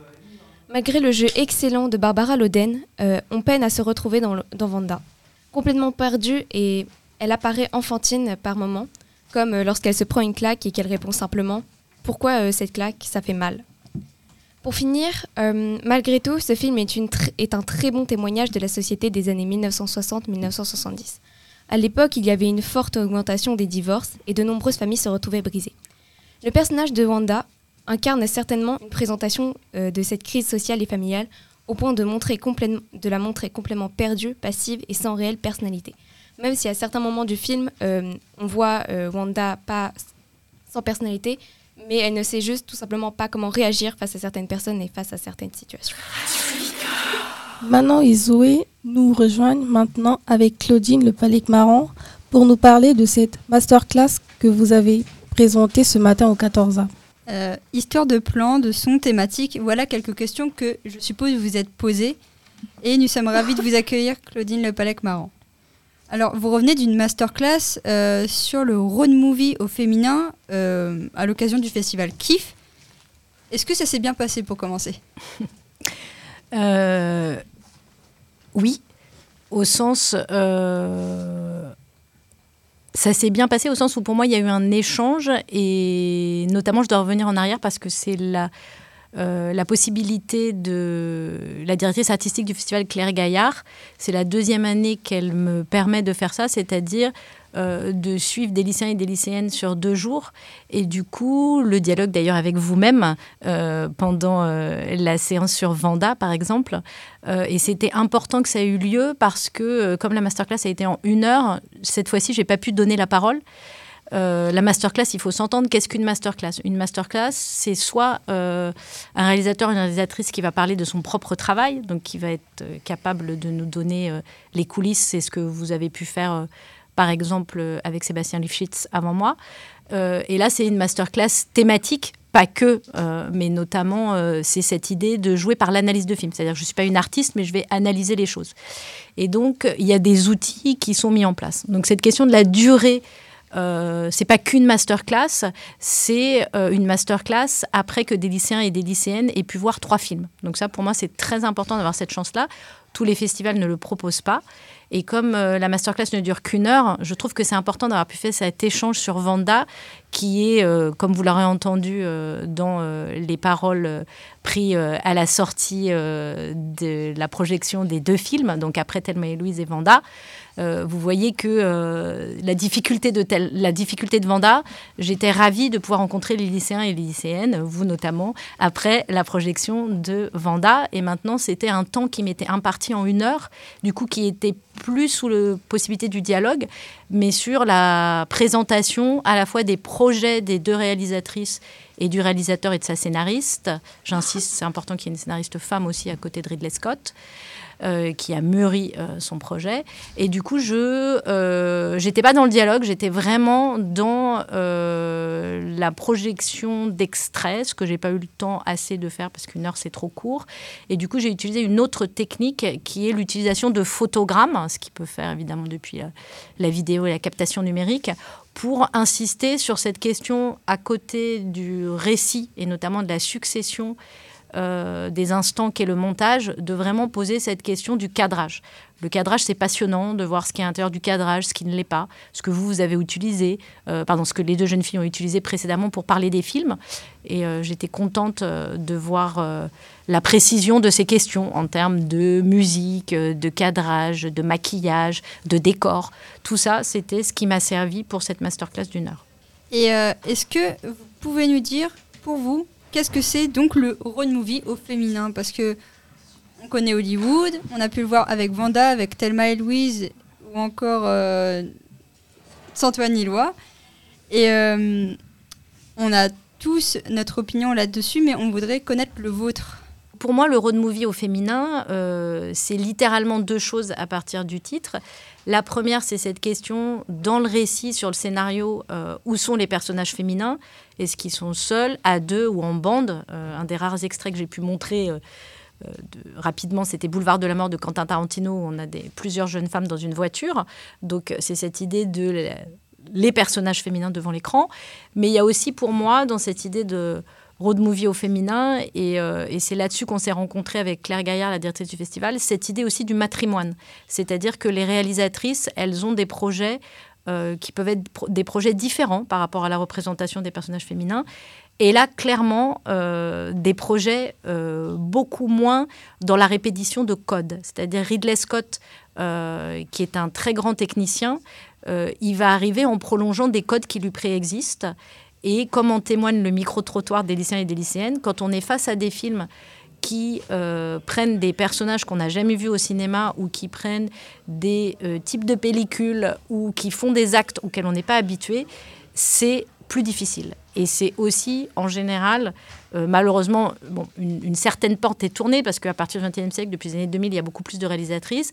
Malgré le jeu excellent de Barbara Loden, euh, on peine à se retrouver dans, dans Vanda. Complètement perdue et elle apparaît enfantine par moments, comme euh, lorsqu'elle se prend une claque et qu'elle répond simplement Pourquoi euh, cette claque? Ça fait mal. Pour finir, euh, malgré tout, ce film est, un très bon témoignage de la société des années 1960-1970. À l'époque, il y avait une forte augmentation des divorces et de nombreuses familles se retrouvaient brisées. Le personnage de Wanda incarne certainement une présentation de cette crise sociale et familiale au point de la montrer complètement perdue, passive et sans réelle personnalité. Même si à certains moments du film, euh, on voit euh, Wanda pas sans personnalité, mais elle ne sait juste tout simplement pas comment réagir face à certaines personnes et face à certaines situations. Manon et Zoé nous rejoignent maintenant avec Claudine Le Palais Marron pour nous parler de cette masterclass que vous avez présentée ce matin au 14A. Euh, histoire de plans, de sons, thématiques, voilà quelques questions que je suppose vous vous êtes posées. Et nous sommes ravis de vous accueillir, Claudine Le Palais Marron. Alors, vous revenez d'une masterclass euh, sur le road movie au féminin euh, à l'occasion du festival KIF. Est-ce que ça s'est bien passé pour commencer? Euh, oui, au sens. ça s'est bien passé au sens où pour moi il y a eu un échange et notamment je dois revenir en arrière parce que c'est la, euh, la possibilité de la directrice artistique du festival Claire Gaillard. C'est la deuxième année qu'elle me permet de faire ça, c'est-à-dire euh, de suivre des lycéens et des lycéennes sur deux jours. Et du coup, le dialogue d'ailleurs avec vous-même euh, pendant la séance sur Vanda, par exemple. Et c'était important que ça ait eu lieu parce que, comme la masterclass a été en une heure, cette fois-ci, j'ai pas pu donner la parole. Euh, la masterclass, il faut s'entendre. Qu'est-ce qu'une masterclass? Une masterclass, c'est soit euh, un réalisateur, une réalisatrice qui va parler de son propre travail, donc qui va être euh, capable de nous donner les coulisses. C'est ce que vous avez pu faire, par exemple, avec Sébastien Lifshitz avant moi. Et là, c'est une masterclass thématique. Pas que, mais notamment, c'est cette idée de jouer par l'analyse de film. C'est-à-dire je ne suis pas une artiste, mais je vais analyser les choses. Et donc, il y a des outils qui sont mis en place. Donc, cette question de la durée euh, c'est pas qu'une masterclass, c'est euh, une masterclass après que des lycéens et des lycéennes aient pu voir trois films. Donc ça, pour moi, c'est très important d'avoir cette chance-là. Tous les festivals ne le proposent pas. Et comme euh, la masterclass ne dure qu'une heure, je trouve que c'est important d'avoir pu faire cet échange sur Vanda, qui est, euh, comme vous l'aurez entendu euh, dans euh, les paroles prises à la sortie de la projection des deux films, donc après Thelma et Louise et Vanda, euh, vous voyez que euh, la, difficulté de la difficulté de Vanda, j'étais ravie de pouvoir rencontrer les lycéens et les lycéennes, vous notamment, après la projection de Vanda. Et maintenant, c'était un temps qui m'était imparti en une heure, du coup, qui était plus sous la possibilité du dialogue, mais sur la présentation à la fois des projets des deux réalisatrices et du réalisateur et de sa scénariste. J'insiste, c'est important qu'il y ait une scénariste femme aussi à côté de Ridley Scott. Euh, qui a mûri euh, son projet. Et du coup, je euh, j'étais pas dans le dialogue, j'étais vraiment dans euh, la projection d'extraits, ce que j'ai pas eu le temps assez de faire parce qu'une heure c'est trop court. Et du coup, j'ai utilisé une autre technique qui est l'utilisation de photogrammes, ce qui peut faire évidemment depuis la vidéo et la captation numérique, pour insister sur cette question à côté du récit et notamment de la succession euh, des instants qu'est le montage, de vraiment poser cette question du cadrage. Le cadrage, c'est passionnant de voir ce qui est à l'intérieur du cadrage, ce qui ne l'est pas, ce que vous, vous avez utilisé, euh, pardon, ce que les deux jeunes filles ont utilisé précédemment pour parler des films. Et euh, j'étais contente de voir la précision de ces questions en termes de musique, de cadrage, de maquillage, de décor. Tout ça, c'était ce qui m'a servi pour cette masterclass d'une heure. Et est-ce que vous pouvez nous dire, pour vous, qu'est-ce que c'est donc le road movie au féminin Parce que on connaît Hollywood, on a pu le voir avec Vanda, avec Thelma et Louise, ou encore euh, Antoine Illois. Et euh, on a tous notre opinion là-dessus, mais on voudrait connaître le vôtre. Pour moi, le road movie au féminin, euh, c'est littéralement deux choses à partir du titre. La première, c'est cette question dans le récit, sur le scénario, euh, où sont les personnages féminins? Est-ce qu'ils sont seuls, à deux ou en bande? Euh, Un des rares extraits que j'ai pu montrer de- rapidement, c'était Boulevard de la mort de Quentin Tarantino. où On a plusieurs jeunes femmes dans une voiture. Donc, c'est cette idée de les personnages féminins devant l'écran. Mais il y a aussi pour moi, dans cette idée de road movie au féminin, et, euh, c'est là-dessus qu'on s'est rencontré avec Claire Gaillard, la directrice du festival, cette idée aussi du matrimoine. C'est-à-dire que les réalisatrices, elles ont des projets euh, qui peuvent être des projets différents par rapport à la représentation des personnages féminins. Et là, clairement, euh, des projets beaucoup moins dans la répétition de codes. C'est-à-dire Ridley Scott, qui est un très grand technicien, il va arriver en prolongeant des codes qui lui préexistent. Et comme en témoigne le micro-trottoir des lycéens et des lycéennes, quand on est face à des films qui euh, prennent des personnages qu'on n'a jamais vus au cinéma ou qui prennent des euh, types de pellicules ou qui font des actes auxquels on n'est pas habitué, c'est plus difficile. Et c'est aussi, en général, euh, malheureusement, une, une, certaine porte est tournée, parce qu'à partir du XXe siècle, depuis les années 2000, il y a beaucoup plus de réalisatrices.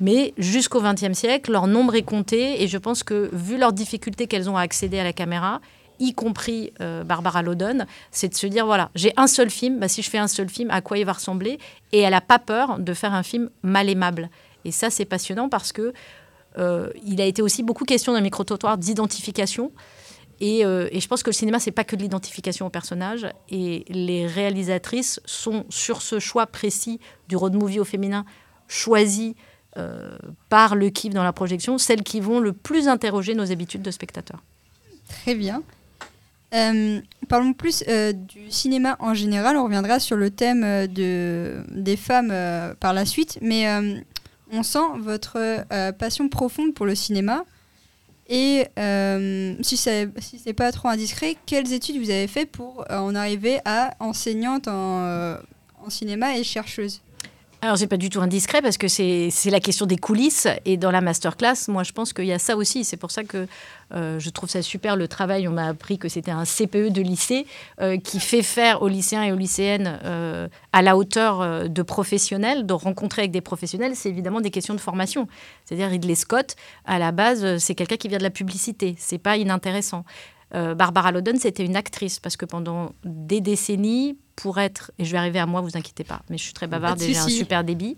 Mais jusqu'au XXe siècle, leur nombre est compté, et je pense que, vu leurs difficultés qu'elles ont à accéder à la caméra, y compris euh, Barbara Loudon, c'est de se dire, voilà, j'ai un seul film, bah, si je fais un seul film, à quoi il va ressembler? Et elle n'a pas peur de faire un film mal aimable. Et ça, c'est passionnant parce que euh, il a été aussi beaucoup question le micro-trottoir d'identification. Et, euh, et, je pense que le cinéma, c'est pas que de l'identification au personnage. Et les réalisatrices sont sur ce choix précis du road movie au féminin, choisi par le dans la projection, celles qui vont le plus interroger nos habitudes de spectateurs. Très bien. Euh, parlons plus euh, du cinéma en général. On reviendra sur le thème euh, de, des femmes par la suite. Mais on sent votre passion profonde pour le cinéma. Et si ce si n'est pas trop indiscret, quelles études vous avez fait pour en arriver à enseignante en, en cinéma et chercheuse? Alors, c'est pas du tout indiscret parce que c'est la question des coulisses. Et dans la masterclass, moi, je pense qu'il y a ça aussi. C'est pour ça que euh, je trouve ça super le travail. On m'a appris que c'était un CPE de lycée euh, qui fait faire aux lycéens et aux lycéennes euh, à la hauteur de professionnels, de rencontrer avec des professionnels. C'est évidemment des questions de formation. C'est-à-dire, Ridley Scott, à la base, c'est quelqu'un qui vient de la publicité. C'est pas inintéressant. Euh, Barbara Loudon, c'était une actrice parce que pendant des décennies, pour être, et je vais arriver à moi, vous inquiétez pas, mais je suis très bavarde et j'ai un super débit.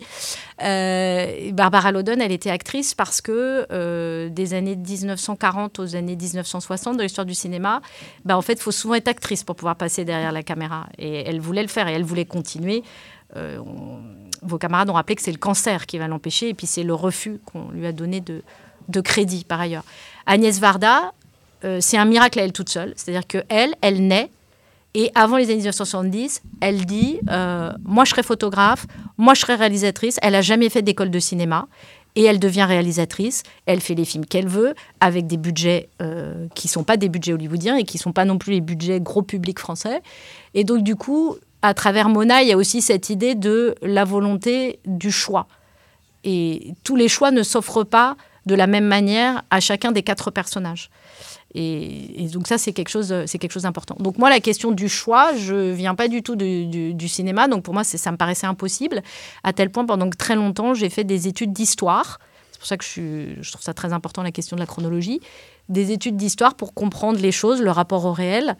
Euh, Barbara Loudon, elle était actrice parce que euh, des années 1940 aux années 1960, dans l'histoire du cinéma, bah, en fait, il faut souvent être actrice pour pouvoir passer derrière la caméra. Et elle voulait le faire et elle voulait continuer. On, vos camarades ont rappelé que c'est le cancer qui va l'empêcher et puis c'est le refus qu'on lui a donné de, de crédit par ailleurs. Agnès Varda, euh, c'est un miracle à elle toute seule. C'est-à-dire qu'elle, elle naît, et avant les années 1970, elle dit euh, Moi, je serai photographe, moi, je serai réalisatrice. Elle n'a jamais fait d'école de cinéma. Et elle devient réalisatrice. Elle fait les films qu'elle veut, avec des budgets euh, qui ne sont pas des budgets hollywoodiens et qui ne sont pas non plus les budgets gros public français. Et donc, du coup, à travers Mona, il y a aussi cette idée de la volonté du choix. Et tous les choix ne s'offrent pas de la même manière à chacun des quatre personnages. Et, donc ça, c'est quelque chose, c'est quelque chose d'important. Donc moi, la question du choix, je viens pas du tout du, cinéma, donc pour moi, ça me paraissait impossible. À tel point, pendant très longtemps, j'ai fait des études d'histoire. C'est pour ça que je, trouve ça très important la question de la chronologie. Des études d'histoire pour comprendre les choses, le rapport au réel.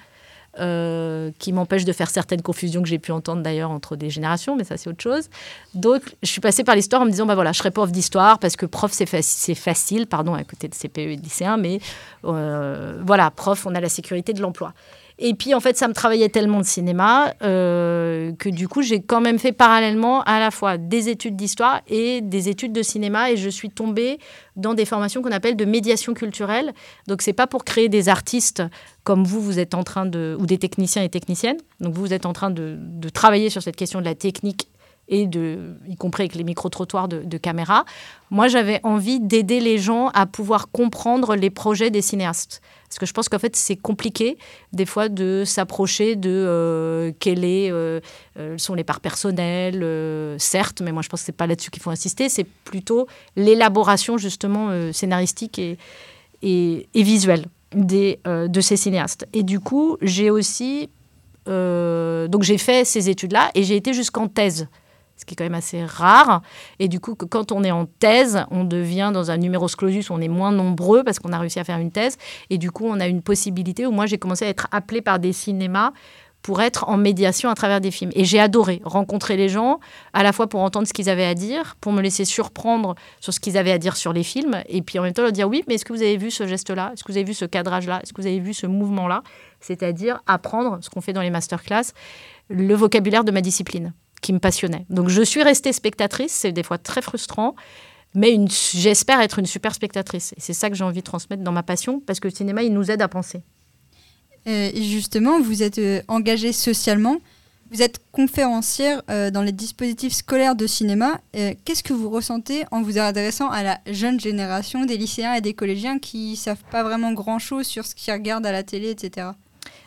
Euh, qui m'empêche de faire certaines confusions que j'ai pu entendre d'ailleurs entre des générations, mais ça c'est autre chose. Donc je suis passée par l'histoire en me disant, bah voilà, je serai prof d'histoire parce que prof c'est fa facile, pardon, à côté de CPE et de lycéen, mais euh, voilà, prof, on a la sécurité de l'emploi. Et puis, en fait, ça me travaillait tellement de cinéma euh, que du coup, j'ai quand même fait parallèlement à la fois des études d'histoire et des études de cinéma. Et je suis tombée dans des formations qu'on appelle de médiation culturelle. Donc, c'est pas pour créer des artistes comme vous, vous êtes en train de. ou des techniciens et techniciennes. Donc, vous, vous êtes en train de, de travailler sur cette question de la technique et y compris avec les micro-trottoirs de, de caméra. Moi, j'avais envie d'aider les gens à pouvoir comprendre les projets des cinéastes. Parce que je pense qu'en fait, c'est compliqué, des fois, de s'approcher de euh, quelles euh, euh, sont les parts personnelles, euh, certes, mais moi, je pense que ce n'est pas là-dessus qu'il faut insister, c'est plutôt l'élaboration, justement, scénaristique et, et, et visuelle des, de ces cinéastes. Et du coup, j'ai aussi... donc, j'ai fait ces études-là et j'ai été jusqu'en thèse ce qui est quand même assez rare. Et du coup, quand on est en thèse, on devient dans un numerus clausus, on est moins nombreux parce qu'on a réussi à faire une thèse. Et du coup, on a une possibilité où moi, j'ai commencé à être appelée par des cinémas pour être en médiation à travers des films. Et j'ai adoré rencontrer les gens, à la fois pour entendre ce qu'ils avaient à dire, pour me laisser surprendre sur ce qu'ils avaient à dire sur les films, et puis en même temps leur dire oui, mais est-ce que vous avez vu ce geste-là? Est-ce que vous avez vu ce cadrage-là? Est-ce que vous avez vu ce mouvement-là? C'est-à-dire apprendre, ce qu'on fait dans les masterclass, le vocabulaire de ma discipline qui me passionnait. Donc je suis restée spectatrice, c'est des fois très frustrant, mais j'espère être une super spectatrice. Et c'est ça que j'ai envie de transmettre dans ma passion, parce que le cinéma, il nous aide à penser. Euh, et justement, vous êtes euh, engagée socialement, vous êtes conférencière euh, dans les dispositifs scolaires de cinéma. Euh, Qu'est-ce que vous ressentez en vous adressant à la jeune génération des lycéens et des collégiens qui ne savent pas vraiment grand-chose sur ce qu'ils regardent à la télé, etc.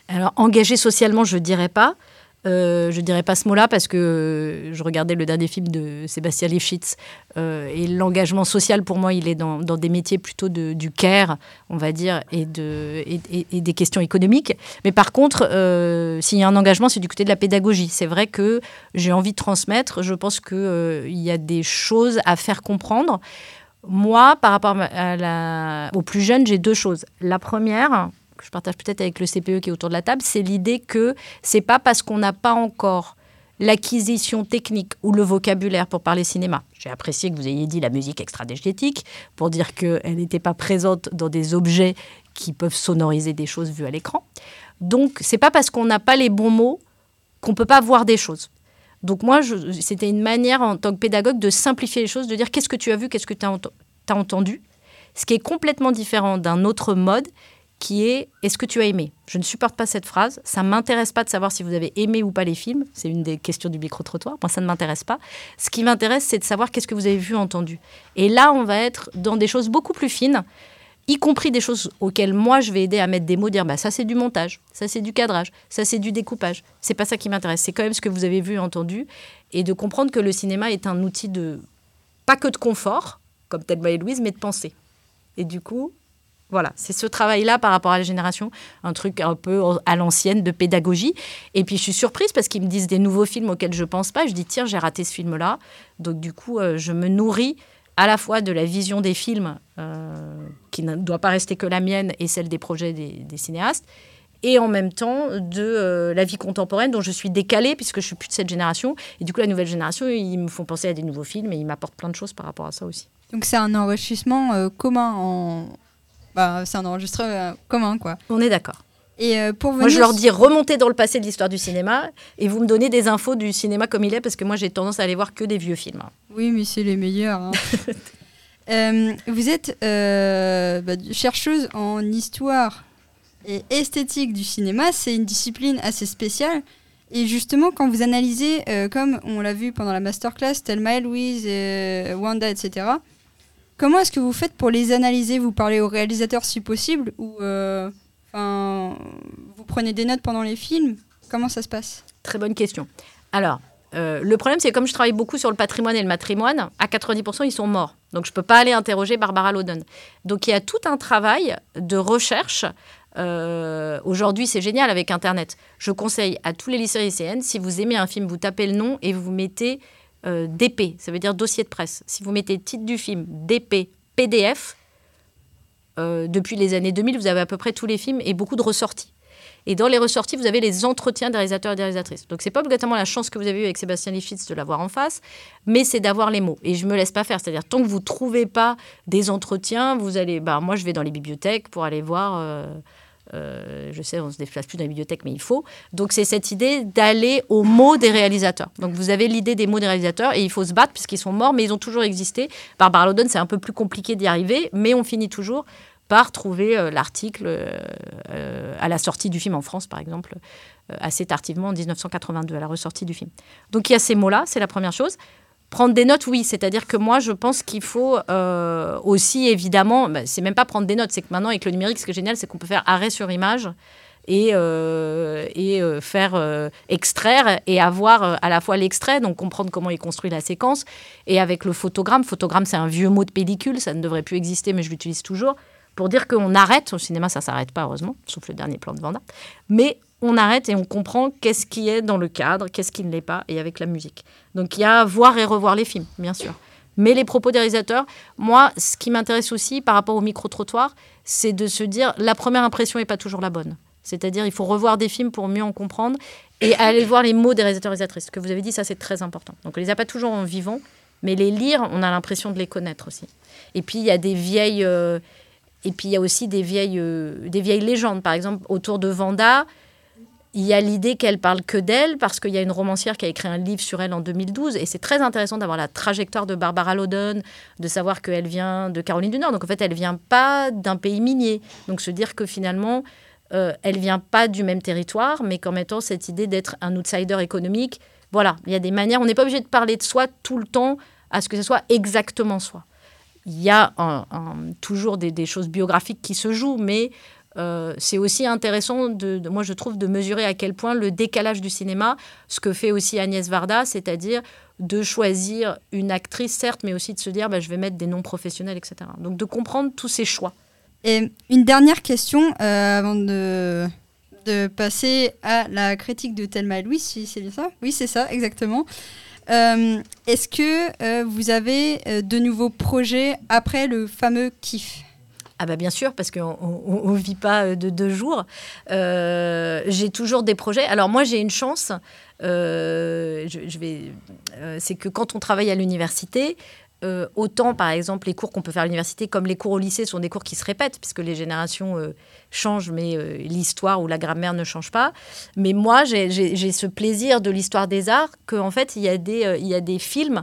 Alors, engagée socialement, je ne dirais pas. Euh, je dirais pas ce mot-là parce que je regardais le dernier film de Sébastien Lifshitz euh, et l'engagement social pour moi il est dans, des métiers plutôt du care on va dire et, de, et, et- et des questions économiques. Mais par contre euh, s'il y a un engagement c'est du côté de la pédagogie. C'est vrai que j'ai envie de transmettre je pense qu'il il y a des choses à faire comprendre. Moi par rapport à aux plus jeunes j'ai deux choses. La première je partage peut-être avec le CPE qui est autour de la table, c'est l'idée que c'est pas parce qu'on n'a pas encore l'acquisition technique ou le vocabulaire pour parler cinéma. J'ai apprécié que vous ayez dit la musique extradégétique pour dire qu'elle n'était pas présente dans des objets qui peuvent sonoriser des choses vues à l'écran. Donc, c'est pas parce qu'on n'a pas les bons mots qu'on peut pas voir des choses. Donc moi, c'était une manière en tant que pédagogue de simplifier les choses, de dire qu'est-ce que tu as vu, qu'est-ce que tu as, entendu, ce qui est complètement différent d'un autre mode qui est est-ce que tu as aimé? Je ne supporte pas cette phrase. Ça m'intéresse pas de savoir si vous avez aimé ou pas les films. C'est une des questions du micro-trottoir. Moi, ça ne m'intéresse pas. Ce qui m'intéresse, c'est de savoir qu'est-ce que vous avez vu, entendu. Et là, on va être dans des choses beaucoup plus fines, y compris des choses auxquelles moi, je vais aider à mettre des mots, dire bah, ça, c'est du montage, ça, c'est du cadrage, ça, c'est du découpage. C'est pas ça qui m'intéresse. C'est quand même ce que vous avez vu, entendu. Et de comprendre que le cinéma est un outil de, pas que de confort, comme Thelma et Louise, mais de pensée. Et du coup, voilà, c'est ce travail-là par rapport à la génération, un truc un peu à l'ancienne de pédagogie. Et puis je suis surprise parce qu'ils me disent des nouveaux films auxquels je pense pas. Je dis tiens, j'ai raté ce film-là. Donc du coup, euh, je me nourris à la fois de la vision des films euh, qui ne doit pas rester que la mienne et celle des projets des, cinéastes. Et en même temps de euh, la vie contemporaine dont je suis décalée puisque je suis plus de cette génération. Et du coup, la nouvelle génération, ils me font penser à des nouveaux films et ils m'apportent plein de choses par rapport à ça aussi. Donc c'est un enrichissement commun en. Bah, c'est un enregistrement euh, commun, quoi. On est d'accord. Et euh, pour venir. Moi, je leur dis remontez dans le passé de l'histoire du cinéma et vous me donnez des infos du cinéma comme il est parce que moi, j'ai tendance à aller voir que des vieux films. Oui, mais c'est les meilleurs. hein. Euh, vous êtes bah, chercheuse en histoire et esthétique du cinéma. C'est une discipline assez spéciale. Et justement, quand vous analysez, comme on l'a vu pendant la masterclass, Thelma et Louise, Wanda, etc., comment est-ce que vous faites pour les analyser? Vous parlez au réalisateur si possible ou euh, vous prenez des notes pendant les films? Comment ça se passe? Très bonne question. Alors, euh, le problème, c'est que comme je travaille beaucoup sur le patrimoine et le matrimoine, à 90%, ils sont morts. Donc, je ne peux pas aller interroger Barbara Loden. Donc, il y a tout un travail de recherche. Euh, Aujourd'hui, c'est génial avec Internet. Je conseille à tous les lycéens lycéennes, si vous aimez un film, vous tapez le nom et vous mettez euh, DP, ça veut dire dossier de presse. Si vous mettez titre du film, DP, PDF, euh, depuis les années 2000, vous avez à peu près tous les films et beaucoup de ressorties. Et dans les ressorties, vous avez les entretiens des réalisateurs et des réalisatrices. Donc, c'est pas obligatoirement la chance que vous avez eue avec Sébastien Lifshitz de l'avoir en face, mais c'est d'avoir les mots. Et je me laisse pas faire. C'est-à-dire, tant que vous trouvez pas des entretiens, vous allez. Bah, moi, je vais dans les bibliothèques pour aller voir. euh, euh, je sais, on se déplace plus dans les bibliothèques, mais il faut. Donc, c'est cette idée d'aller aux mots des réalisateurs. Donc, vous avez l'idée des mots des réalisateurs et il faut se battre puisqu'ils sont morts, mais ils ont toujours existé. Barbara Loden, c'est un peu plus compliqué d'y arriver, mais on finit toujours par trouver euh, l'article euh, à la sortie du film en France, par exemple, assez tardivement en 1982, à la ressortie du film. Donc il y a ces mots-là, c'est la première chose. Prendre des notes, oui, c'est-à-dire que moi, je pense qu'il faut euh, aussi, évidemment, bah, c'est même pas prendre des notes, c'est que maintenant, avec le numérique, ce qui est génial, c'est qu'on peut faire arrêt sur image et, euh, et euh, faire extraire et avoir à la fois l'extrait, donc comprendre comment il construit la séquence, et avec le photogramme. Photogramme, c'est un vieux mot de pellicule, ça ne devrait plus exister, mais je l'utilise toujours, pour dire qu'on arrête. Au cinéma, ça s'arrête pas, heureusement, sauf le dernier plan de Vanda. Mais on arrête et on comprend qu'est-ce qui est dans le cadre, qu'est-ce qui ne l'est pas, et avec la musique. Donc il y a voir et revoir les films, bien sûr. Mais les propos des réalisateurs, moi, ce qui m'intéresse aussi par rapport au micro-trottoir, c'est de se dire la première impression n'est pas toujours la bonne. C'est-à-dire, il faut revoir des films pour mieux en comprendre et aller voir les mots des réalisateurs et réalisatrices. Ce que vous avez dit, ça, c'est très important. Donc, on les a pas toujours en vivant, mais les lire, on a l'impression de les connaître aussi. Et puis, il y a des vieilles. euh, et puis, il y a aussi des vieilles, euh, des vieilles légendes. Par exemple, autour de Vanda, il y a l'idée qu'elle parle que d'elle parce qu'il y a une romancière qui a écrit un livre sur elle en 2012 et c'est très intéressant d'avoir la trajectoire de Barbara Loden, de savoir qu'elle vient de Caroline du Nord. Donc en fait, elle vient pas d'un pays minier. Donc se dire que finalement, euh, elle vient pas du même territoire, mais qu'en mettant cette idée d'être un outsider économique, voilà, il y a des manières. On n'est pas obligé de parler de soi tout le temps à ce que ce soit exactement soi. Il y a toujours des choses biographiques qui se jouent, mais euh, c'est aussi intéressant, moi je trouve, de mesurer à quel point le décalage du cinéma, ce que fait aussi Agnès Varda, c'est-à-dire de choisir une actrice, certes, mais aussi de se dire, bah, je vais mettre des noms professionnels, etc. Donc de comprendre tous ces choix. Et une dernière question euh, avant de, passer à la critique de Thelma et Louise, si c'est bien ça? Oui, c'est ça, exactement. Euh, Est-ce que vous avez de nouveaux projets après le fameux kiff? Ah bah bien sûr, parce qu'on ne vit pas euh, de deux jours. Euh, j'ai toujours des projets. Alors moi, j'ai une chance. euh, c'est que quand on travaille à l'université, autant par exemple les cours qu'on peut faire à l'université comme les cours au lycée sont des cours qui se répètent puisque les générations changent, mais l'histoire ou la grammaire ne change pas. Mais moi, j'ai- ce plaisir de l'histoire des arts qu'en fait, il y a des films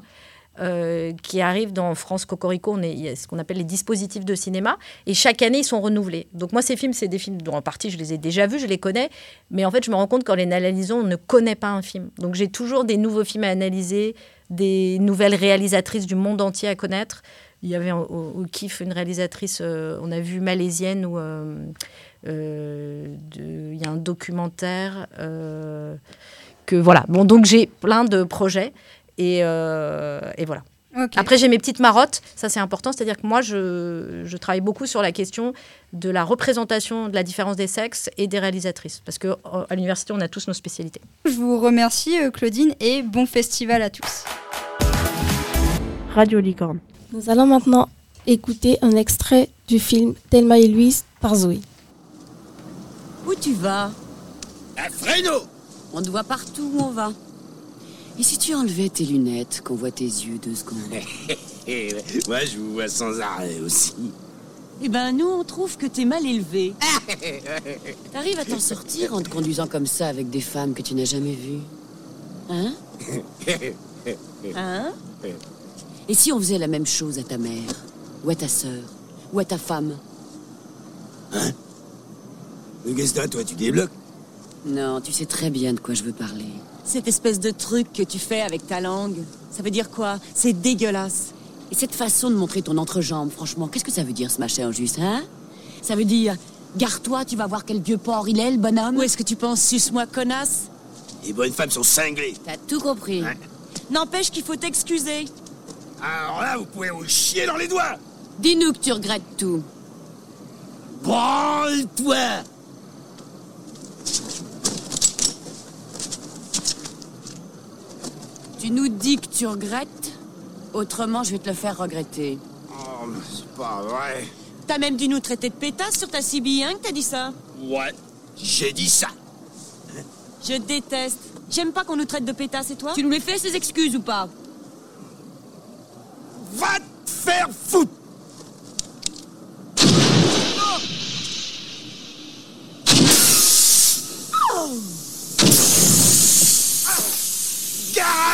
euh, qui arrivent dans France Cocorico, on est, il y a ce qu'on appelle les dispositifs de cinéma, et chaque année ils sont renouvelés. Donc moi ces films, c'est des films dont en partie je les ai déjà vus, je les connais, mais en fait je me rends compte qu'en les analysant, on ne connaît pas un film. Donc j'ai toujours des nouveaux films à analyser, des nouvelles réalisatrices du monde entier à connaître. Il y avait au, au kiff une réalisatrice, euh, on a vu malaisienne où euh, il y a un documentaire que voilà. Bon donc j'ai plein de projets. Et, euh, et voilà. Après, j'ai mes petites marottes, ça c'est important, c'est-à-dire que moi, je, je travaille beaucoup sur la question de la représentation de la différence des sexes et des réalisatrices, parce qu'à l'université, on a tous nos spécialités. Je vous remercie euh, Claudine et bon festival à tous. Radio Licorne. Nous allons maintenant écouter un extrait du film Thelma et Louise par Zoé. Où tu vas? Un Fresno On te voit partout où on va. Et si tu enlevais tes lunettes, qu'on voit tes yeux deux secondes Moi, je vous vois sans arrêt aussi. Eh ben, nous, on trouve que t'es mal élevé. T'arrives à t'en sortir en te conduisant comme ça avec des femmes que tu n'as jamais vues? Hein? Hein? Et si on faisait la même chose à ta mère Ou à ta sœur Ou à ta femme? Mais Qu'est-ce que toi, tu débloques? Non, tu sais très bien de quoi je veux parler. Cette espèce de truc que tu fais avec ta langue, ça veut dire quoi? C'est dégueulasse. Et cette façon de montrer ton entrejambe, franchement, qu'est-ce que ça veut dire ce machin juste, hein? Ça veut dire, gare-toi, tu vas voir quel vieux porc il est, le bonhomme Ou est-ce que tu penses, suce-moi, connasse? Les bonnes femmes sont cinglées. T'as tout compris. N'empêche qu'il faut t'excuser. Alors là, vous pouvez vous chier dans les doigts Dis-nous que tu regrettes tout. Branle-toi Tu nous dis que tu regrettes Autrement, je vais te le faire regretter. Oh, mais c'est pas vrai. T'as même dû nous traiter de pétasse sur ta CB, hein, que t'as dit ça Ouais, j'ai dit ça. Je déteste. J'aime pas qu'on nous traite de pétasse et toi? Tu nous les fais ces excuses ou pas? Va te faire foutre à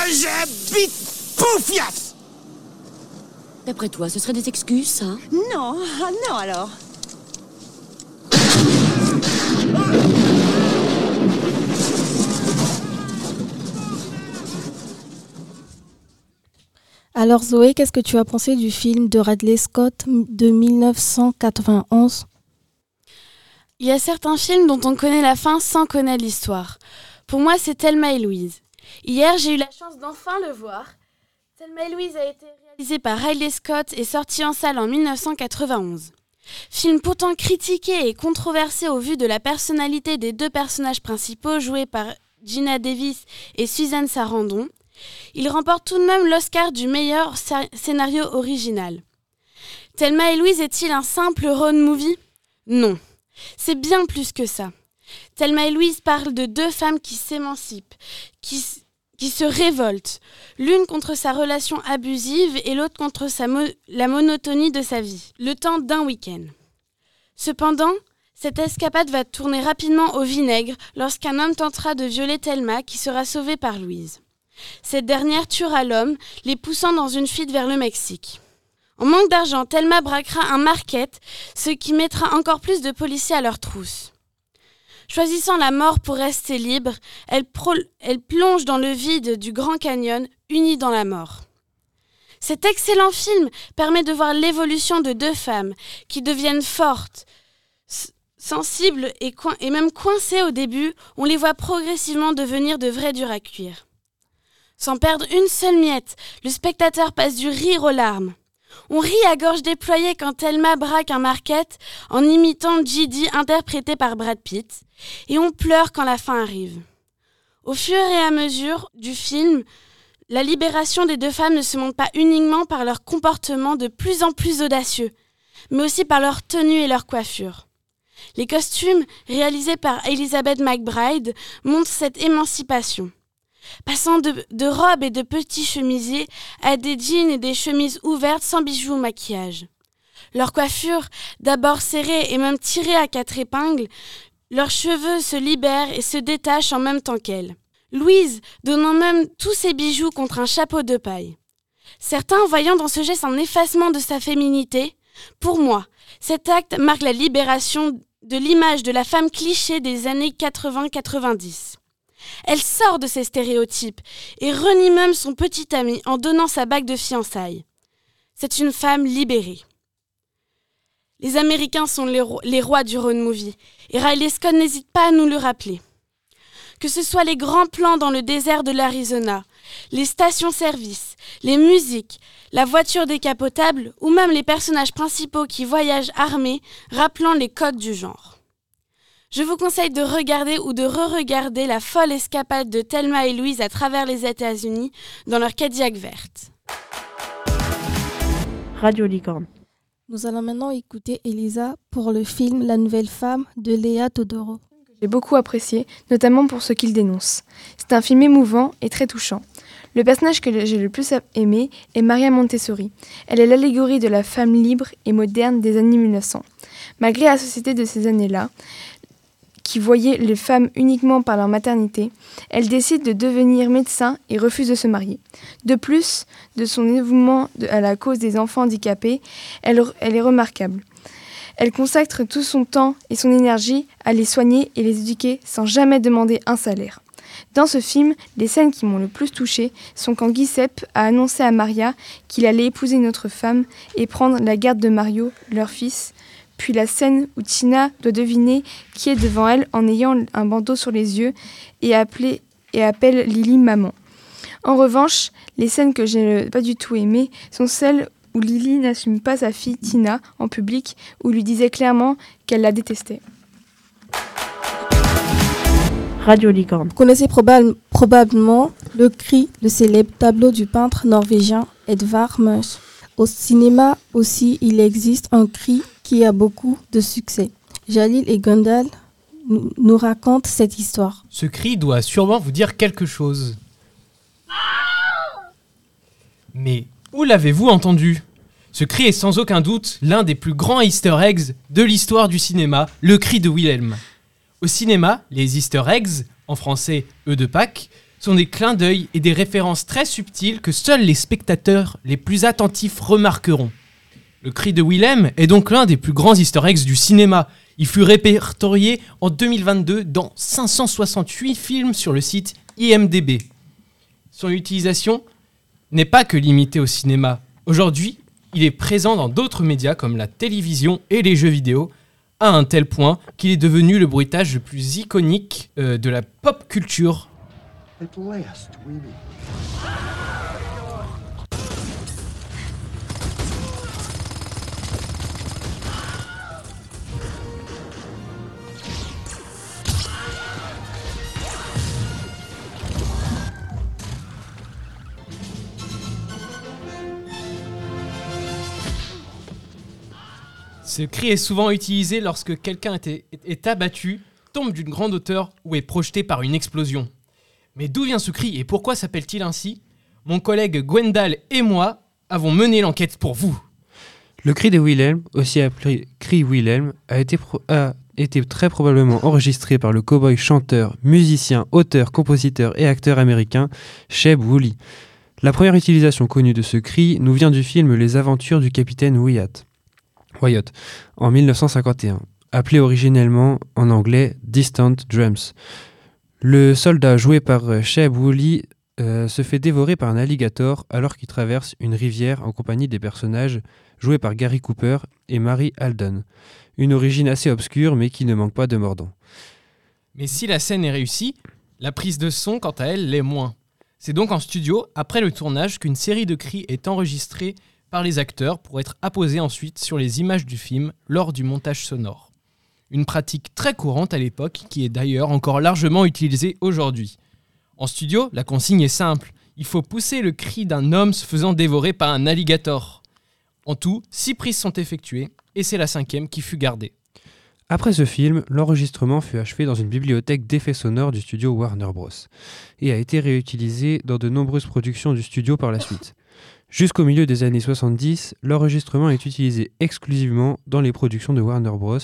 bite poufias D'après toi, ce serait des excuses, ça Non, ah non alors. Alors Zoé, qu'est-ce que tu as pensé du film de Radley Scott de 1991 Il y a certains films dont on connaît la fin sans connaître l'histoire. Pour moi, c'est Thelma et Louise. Hier, j'ai eu la chance d'enfin le voir. Thelma et Louise a été réalisé par Riley Scott et sorti en salle en 1991. Film pourtant critiqué et controversé au vu de la personnalité des deux personnages principaux joués par Gina Davis et Suzanne Sarandon, il remporte tout de même l'Oscar du meilleur sc- scénario original. Thelma et Louise est-il un simple road movie? Non, c'est bien plus que ça. Thelma et Louise parlent de deux femmes qui s'émancipent, qui, se révoltent, l'une contre sa relation abusive et l'autre contre la monotonie de sa vie, le temps d'un week-end. Cependant, cette escapade va tourner rapidement au vinaigre lorsqu'un homme tentera de violer Thelma qui sera sauvée par Louise. Cette dernière tuera l'homme, les poussant dans une fuite vers le Mexique. En manque d'argent, Thelma braquera un market, ce qui mettra encore plus de policiers à leur trousse. Choisissant la mort pour rester libre, elle, plonge dans le vide du Grand Canyon, unie dans la mort. Cet excellent film permet de voir l'évolution de deux femmes qui deviennent fortes, Sensibles et, et même coincés au début, on les voit progressivement devenir de vrais durs à cuire. Sans perdre une seule miette, le spectateur passe du rire aux larmes. On rit à gorge déployée quand Thelma braque un market en imitant Gidi interprété par Brad Pitt, et on pleure quand la fin arrive. Au fur et à mesure du film, la libération des deux femmes ne se montre pas uniquement par leur comportement de plus en plus audacieux, mais aussi par leur tenue et leur coiffure. Les costumes, réalisés par Elizabeth McBride, montrent cette émancipation. Passant de, robes et de petits chemisiers à des jeans et des chemises ouvertes sans bijoux ou maquillage. Leur coiffure, d'abord serrée et même tirée à quatre épingles, leurs cheveux se libèrent et se détachent en même temps qu'elle. Louise donnant même tous ses bijoux contre un chapeau de paille. Certains voyant dans ce geste un effacement de sa féminité, pour moi, cet acte marque la libération de l'image de la femme cliché des années 80-90. Elle sort de ces stéréotypes et renie même son petit ami en donnant sa bague de fiançailles. C'est une femme libérée. Les Américains sont les rois du road movie et Riley Scott n'hésite pas à nous le rappeler. Que ce soit les grands plans dans le désert de l'Arizona, les stations-service, les musiques, la voiture décapotable ou même les personnages principaux qui voyagent armés, rappelant les codes du genre. Je vous conseille de regarder ou de re-regarder la folle escapade de Thelma et Louise à travers les États-Unis dans leur Cadillac verte. Radio Licorne. Nous allons maintenant écouter Elisa pour le film La Nouvelle Femme de Léa Todoro. J'ai beaucoup apprécié, notamment pour ce qu'il dénonce. C'est un film émouvant et très touchant. Le personnage que j'ai le plus aimé est Maria Montessori. Elle est l'allégorie de la femme libre et moderne des années 1900. Malgré la société de ces années-là, qui voyait les femmes uniquement par leur maternité, elle décide de devenir médecin et refuse de se marier. De plus de son dévouement à la cause des enfants handicapés, elle, elle est remarquable. Elle consacre tout son temps et son énergie à les soigner et les éduquer sans jamais demander un salaire. Dans ce film, les scènes qui m'ont le plus touchée sont quand Giuseppe a annoncé à Maria qu'il allait épouser une autre femme et prendre la garde de Mario, leur fils, puis la scène où Tina doit deviner qui est devant elle en ayant un bandeau sur les yeux et, appeler, et appelle Lily maman. En revanche, les scènes que j'ai pas du tout aimées sont celles où Lily n'assume pas sa fille Tina en public, où lui disait clairement qu'elle la détestait. Radio Licorne. Vous connaissez probable- probablement le cri, le célèbre tableau du peintre norvégien Edvard Munch. Au cinéma aussi, il existe un cri qui a beaucoup de succès. Jalil et Gondal nous- racontent cette histoire. Ce cri doit sûrement vous dire quelque chose. Mais où l'avez-vous entendu? Ce cri est sans aucun doute l'un des plus grands easter eggs de l'histoire du cinéma, le cri de Wilhelm. Au cinéma, les easter eggs, en français œufs de Pâques, sont des clins d'œil et des références très subtiles que seuls les spectateurs les plus attentifs remarqueront. Le cri de Willem est donc l'un des plus grands easter du cinéma. Il fut répertorié en 2022 dans 568 films sur le site IMDB. Son utilisation n'est pas que limitée au cinéma. Aujourd'hui, il est présent dans d'autres médias comme la télévision et les jeux vidéo, à un tel point qu'il est devenu le bruitage le plus iconique euh, de la pop culture. Ce cri est souvent utilisé lorsque quelqu'un est, abattu, tombe d'une grande hauteur ou est projeté par une explosion. Mais d'où vient ce cri et pourquoi s'appelle-t-il ainsi? Mon collègue Gwendal et moi avons mené l'enquête pour vous. Le cri de Wilhelm, aussi appelé cri Wilhelm, a été, pro- a été très probablement enregistré par le cowboy chanteur, musicien, auteur, compositeur et acteur américain Sheb Woolley. La première utilisation connue de ce cri nous vient du film Les aventures du capitaine Wyatt, Wyatt en 1951, appelé originellement en anglais Distant Drums. Le soldat joué par euh, Sheb Woolley euh, se fait dévorer par un alligator alors qu'il traverse une rivière en compagnie des personnages joués par Gary Cooper et Mary Alden. Une origine assez obscure mais qui ne manque pas de mordant. Mais si la scène est réussie, la prise de son, quant à elle, l'est moins. C'est donc en studio, après le tournage, qu'une série de cris est enregistrée par les acteurs pour être apposée ensuite sur les images du film lors du montage sonore. Une pratique très courante à l'époque qui est d'ailleurs encore largement utilisée aujourd'hui. En studio, la consigne est simple. Il faut pousser le cri d'un homme se faisant dévorer par un alligator. En tout, six prises sont effectuées et c'est la cinquième qui fut gardée. Après ce film, l'enregistrement fut achevé dans une bibliothèque d'effets sonores du studio Warner Bros. et a été réutilisé dans de nombreuses productions du studio par la suite. Jusqu'au milieu des années 70, l'enregistrement est utilisé exclusivement dans les productions de Warner Bros.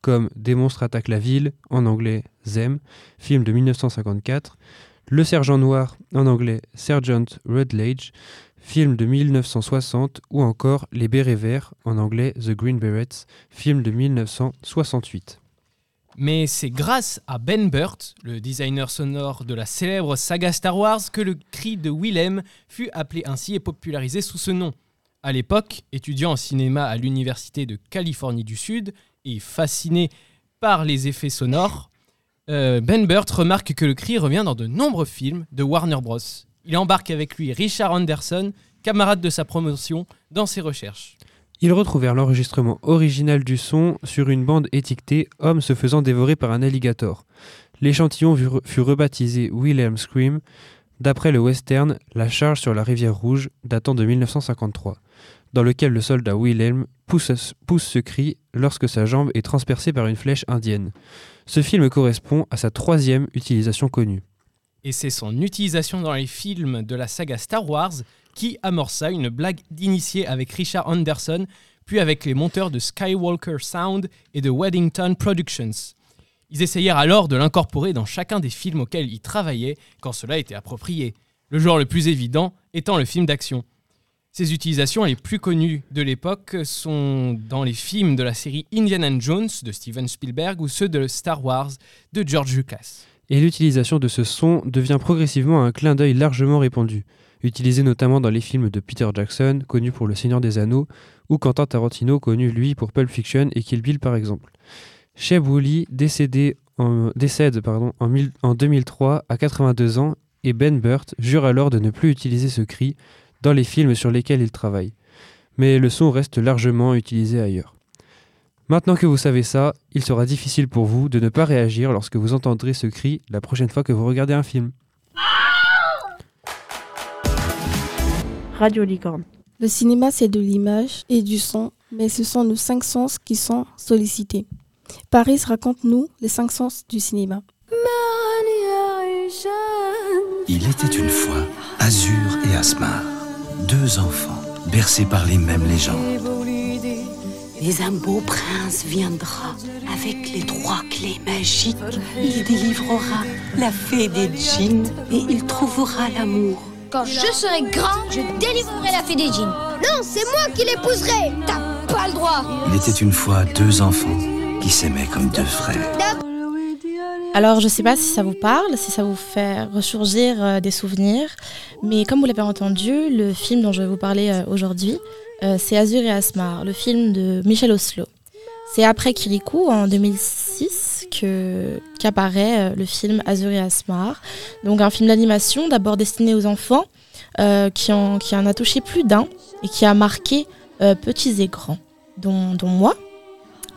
comme Des monstres attaquent la ville, en anglais Them, film de 1954, Le Sergent Noir, en anglais Sergeant Rutledge, film de 1960, ou encore Les Bérets Verts, en anglais The Green Berets, film de 1968. Mais c'est grâce à Ben Burt, le designer sonore de la célèbre saga Star Wars, que le cri de Willem fut appelé ainsi et popularisé sous ce nom. À l'époque, étudiant en cinéma à l'Université de Californie du Sud et fasciné par les effets sonores, euh, Ben Burt remarque que le cri revient dans de nombreux films de Warner Bros. Il embarque avec lui Richard Anderson, camarade de sa promotion, dans ses recherches. Ils retrouvèrent l'enregistrement original du son sur une bande étiquetée Homme se faisant dévorer par un alligator. L'échantillon fut, rebaptisé Wilhelm Scream, d'après le western La charge sur la rivière rouge, datant de 1953, dans lequel le soldat Wilhelm pousse ce cri lorsque sa jambe est transpercée par une flèche indienne. Ce film correspond à sa troisième utilisation connue. Et c'est son utilisation dans les films de la saga Star Wars qui amorça une blague d'initié avec Richard Anderson, puis avec les monteurs de Skywalker Sound et de Weddington Productions. Ils essayèrent alors de l'incorporer dans chacun des films auxquels ils travaillaient quand cela était approprié, le genre le plus évident étant le film d'action. Ces utilisations les plus connues de l'époque sont dans les films de la série Indiana Jones de Steven Spielberg ou ceux de Star Wars de George Lucas. Et l'utilisation de ce son devient progressivement un clin d'œil largement répandu, utilisé notamment dans les films de Peter Jackson, connu pour Le Seigneur des Anneaux, ou Quentin Tarantino, connu lui pour Pulp Fiction et Kill Bill par exemple. Sheb Woolley décédé en, décède en, en 2003 à 82 ans et Ben Burt jure alors de ne plus utiliser ce cri dans les films sur lesquels il travaille. Mais le son reste largement utilisé ailleurs. Maintenant que vous savez ça, il sera difficile pour vous de ne pas réagir lorsque vous entendrez ce cri la prochaine fois que vous regardez un film. Radio Licorne. Le cinéma, c'est de l'image et du son, mais ce sont nos cinq sens qui sont sollicités. Paris raconte-nous les cinq sens du cinéma. Il était une fois Azur et Asmar, deux enfants bercés par les mêmes légendes. Mais un beau prince viendra avec les trois clés magiques. Il délivrera la fée des djinns et il trouvera l'amour. Quand je serai grand, je délivrerai la fée des djinns. Non, c'est moi qui l'épouserai. T'as pas le droit. Il était une fois deux enfants qui s'aimaient comme deux frères. Alors, je ne sais pas si ça vous parle, si ça vous fait ressurgir euh, des souvenirs, mais comme vous l'avez entendu, le film dont je vais vous parler euh, aujourd'hui, euh, c'est Azur et Asmar, le film de Michel Oslo. C'est après Kirikou, en 2006, que- qu'apparaît euh, le film Azur et Asmar. Donc, un film d'animation d'abord destiné aux enfants, euh, qui, en, qui a touché plus d'un et qui a marqué euh, petits et grands, dont, moi.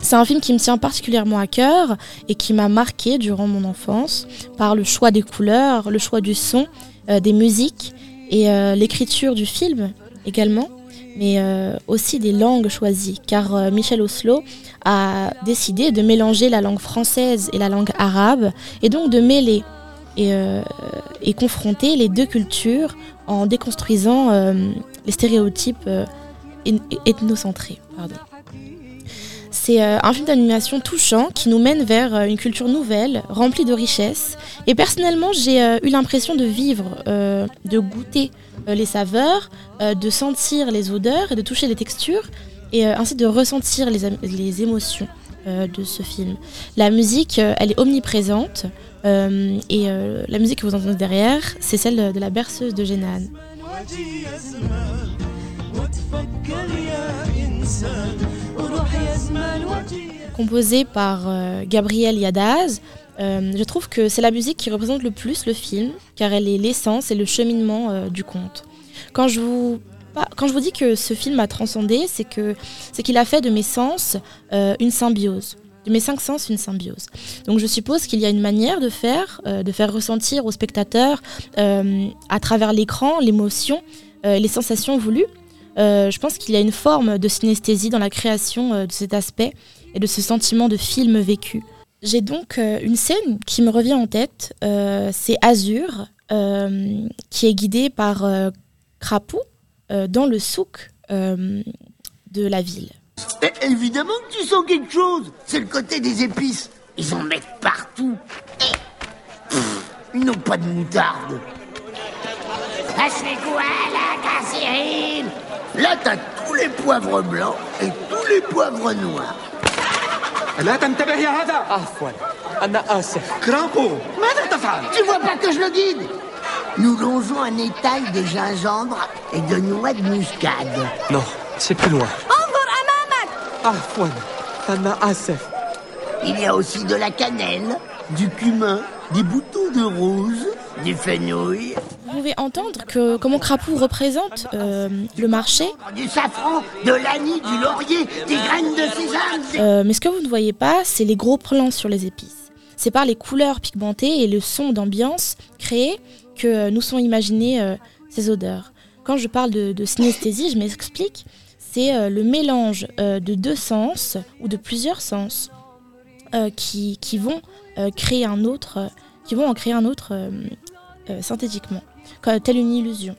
C'est un film qui me tient particulièrement à cœur et qui m'a marqué durant mon enfance par le choix des couleurs, le choix du son, des musiques et l'écriture du film également, mais euh, aussi des langues choisies, car euh, Michel Oslo a décidé de mélanger la langue française et la langue arabe et donc de mêler et, euh, confronter les deux cultures en déconstruisant les stéréotypes eth- ethnocentrés. C'est euh, un film d'animation touchant qui nous mène vers euh, une culture nouvelle, remplie de richesses. Et personnellement, j'ai euh, eu l'impression de vivre, de goûter les saveurs, de sentir les odeurs et de toucher les textures, et ainsi de ressentir les, émotions de ce film. La musique, elle est omniprésente. et la musique que vous entendez derrière, c'est celle de la berceuse de Génan. Composée par euh, Gabriel Yadaz, euh, je trouve que c'est la musique qui représente le plus le film, car elle est l'essence et le cheminement euh, du conte. Quand je vous dis que ce film m'a transcendé, c'est c'est qu'il a fait de mes sens une symbiose, de mes cinq sens une symbiose. Donc je suppose qu'il y a une manière de faire, de faire ressentir au spectateur à travers l'écran l'émotion, les sensations voulues. Euh, je pense qu'il y a une forme de synesthésie dans la création euh, de cet aspect et de ce sentiment de film vécu. J'ai donc euh, une scène qui me revient en tête, euh, c'est Azur, euh, qui est guidé par euh, Crapou euh, dans le souk euh, de la ville. Mais évidemment que tu sens quelque chose. C'est le côté des épices. Ils en mettent partout. Et... Pff, ils n'ont pas de moutarde. Ah, c'est quoi là, Cassirine Là, t'as tous les poivres blancs et tous les poivres noirs. لا تنتبه يا هذا عفوا أنا آسف كرامبو ماذا تفعل؟ Tu vois pas que je le guide Nous longeons un étal de gingembre et de noix de muscade. Non, c'est plus loin عفوا أنا آسف Il y a aussi de la cannelle, du cumin, des boutons de rose, du fenouil, Vous pouvez entendre que comment Crapou représente euh, le marché, du safran, de l'anis, du laurier, des graines de sésame. des- Euh, mais ce que vous ne voyez pas, c'est les gros plans sur les épices. C'est par les couleurs pigmentées et le son d'ambiance créé que nous sont imaginées euh, ces odeurs. Quand je parle de, de synesthésie, je m'explique, c'est euh, le mélange de deux sens ou de plusieurs sens qui, qui vont euh, créer un autre, euh, qui vont en créer un autre euh, euh, synthétiquement, telle une illusion.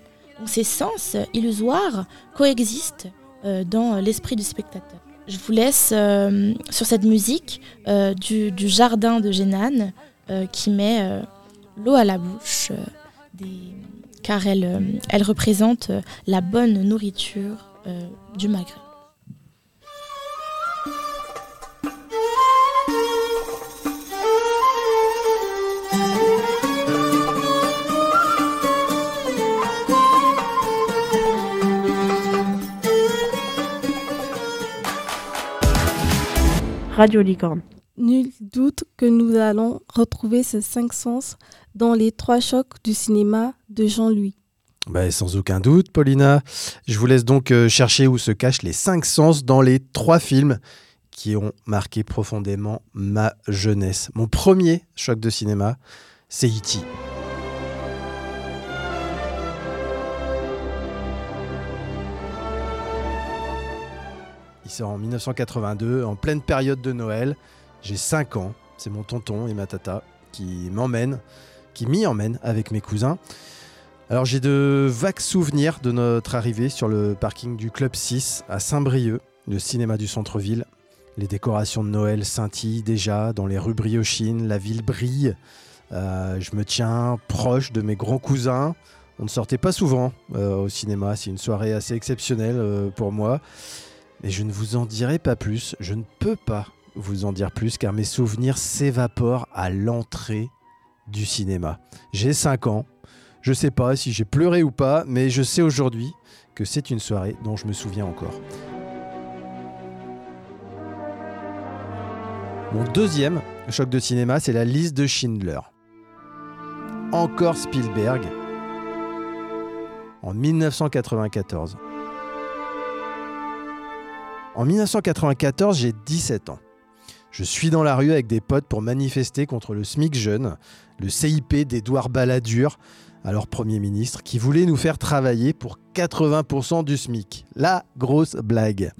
Ces sens euh, illusoires coexistent euh, dans euh, l'esprit du spectateur. Je vous laisse euh, sur cette musique euh, du, jardin de Génane euh, qui met euh, l'eau à la bouche, euh, car elle, euh, elle représente euh, la bonne nourriture euh, du Maghreb. Radio Licorne. Nul doute que nous allons retrouver ces cinq sens dans les trois chocs du cinéma de Jean-Louis. Bah, sans aucun doute, Paulina. Je vous laisse donc euh, chercher où se cachent les cinq sens dans les trois films qui ont marqué profondément ma jeunesse. Mon premier choc de cinéma, c'est E E.T. En 1982, en pleine période de Noël. J'ai 5 ans. C'est mon tonton et ma tata qui m'emmènent, qui m'y emmènent avec mes cousins. Alors j'ai de vagues souvenirs de notre arrivée sur le parking du Club 6 à Saint-Brieuc, le cinéma du centre-ville. Les décorations de Noël scintillent déjà dans les rues briochines, la ville brille. Euh, je me tiens proche de mes grands cousins. On ne sortait pas souvent euh, au cinéma, c'est une soirée assez exceptionnelle euh, pour moi. Mais je ne vous en dirai pas plus, je ne peux pas vous en dire plus car mes souvenirs s'évaporent à l'entrée du cinéma. J'ai 5 ans, je sais pas si j'ai pleuré ou pas, mais je sais aujourd'hui que c'est une soirée dont je me souviens encore. Mon deuxième choc de cinéma, c'est la liste de Schindler. Encore Spielberg en 1994. En 1994, j'ai 17 ans. Je suis dans la rue avec des potes pour manifester contre le SMIC jeune, le CIP d'Édouard Balladur, alors Premier ministre, qui voulait nous faire travailler pour 80% du SMIC. La grosse blague.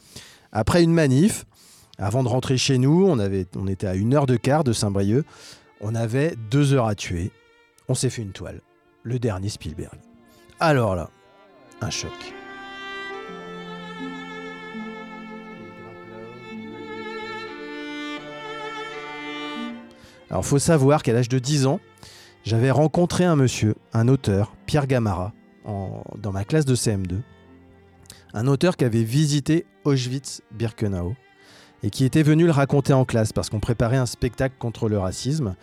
Après une manif, avant de rentrer chez nous, on, on était à une heure de quart de Saint-Brieuc, on avait deux heures à tuer. On s'est fait une toile. Le dernier Spielberg. Alors là, un choc. Alors, faut savoir qu'à l'âge de 10 ans, j'avais rencontré un monsieur, un auteur, Pierre Gamara, dans ma classe de CM2. Un auteur qui avait visité Auschwitz-Birkenau. et qui était venu le raconter en classe parce qu'on préparait un spectacle contre le racisme,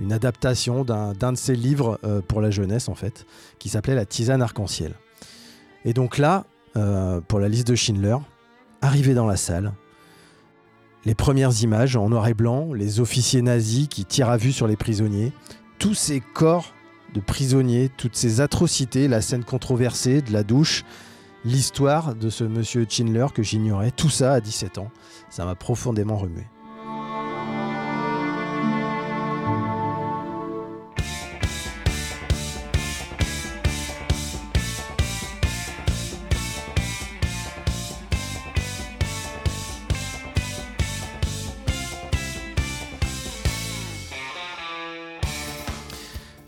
une adaptation d'un d'un de ses livres euh, pour la jeunesse en fait, qui s'appelait La tisane arc-en-ciel. Et donc là, euh, pour la liste de Schindler, arrivé dans la salle, les premières images en noir et blanc, les officiers nazis qui tirent à vue sur les prisonniers, tous ces corps de prisonniers, toutes ces atrocités, la scène controversée de la douche, l'histoire de ce monsieur Schindler que j'ignorais, tout ça à 17 ans, ça m'a profondément remué.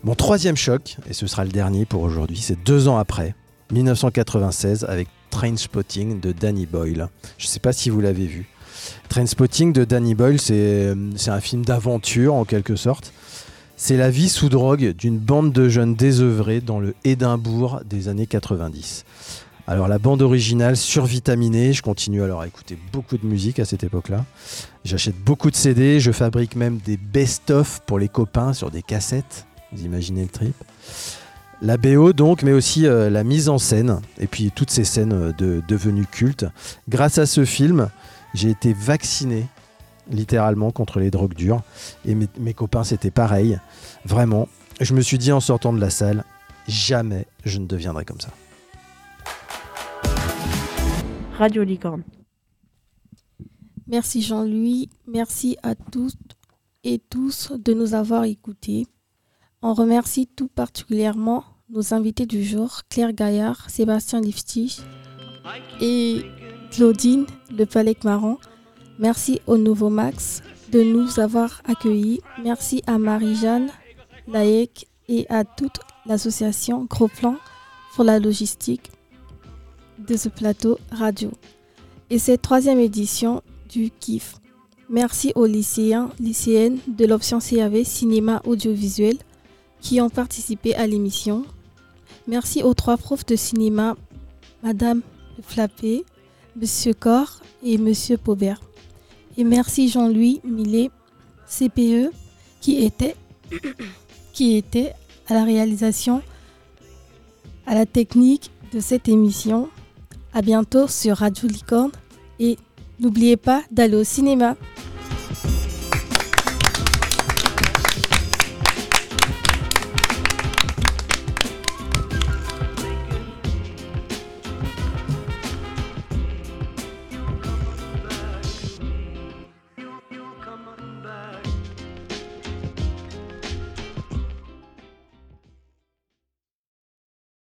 Mon troisième choc, et ce sera le dernier pour aujourd'hui, c'est deux ans après, 1996, avec Trainspotting de Danny Boyle. Je ne sais pas si vous l'avez vu. Trainspotting de Danny Boyle, c'est c'est un film d'aventure en quelque sorte. C'est la vie sous drogue d'une bande de jeunes désœuvrés dans le Édimbourg des années 90. Alors la bande originale survitaminée, je continue alors à écouter beaucoup de musique à cette époque-là. J'achète beaucoup de CD, je fabrique même des best-of pour les copains sur des cassettes. Vous imaginez le trip La BO donc, mais aussi euh, la mise en scène, et puis toutes ces scènes euh, de, devenues cultes. Grâce à ce film, j'ai été vacciné littéralement contre les drogues dures, et mes, mes copains c'était pareil. Vraiment, je me suis dit en sortant de la salle, jamais je ne deviendrai comme ça. Radio Licorne. Merci Jean-Louis, merci à toutes et tous de nous avoir écoutés. On remercie tout particulièrement nos invités du jour, Claire Gaillard, Sébastien Liftich et Claudine Le Palais Marron. Merci au Nouveau Max de nous avoir accueillis. Merci à Marie-Jeanne Laïc et à toute l'association Gros Plan pour la logistique de ce plateau radio. Et cette troisième édition du KIF. Merci aux lycéens, lycéennes de l'option CAV Cinéma Audiovisuel qui ont participé à l'émission. Merci aux trois profs de cinéma, Madame Flappé, Monsieur Cor et Monsieur Paubert. Et merci Jean-Louis Millet, CPE, qui était, qui était à la réalisation, à la technique de cette émission. À bientôt sur Radio Licorne et n'oubliez pas d'aller au cinéma.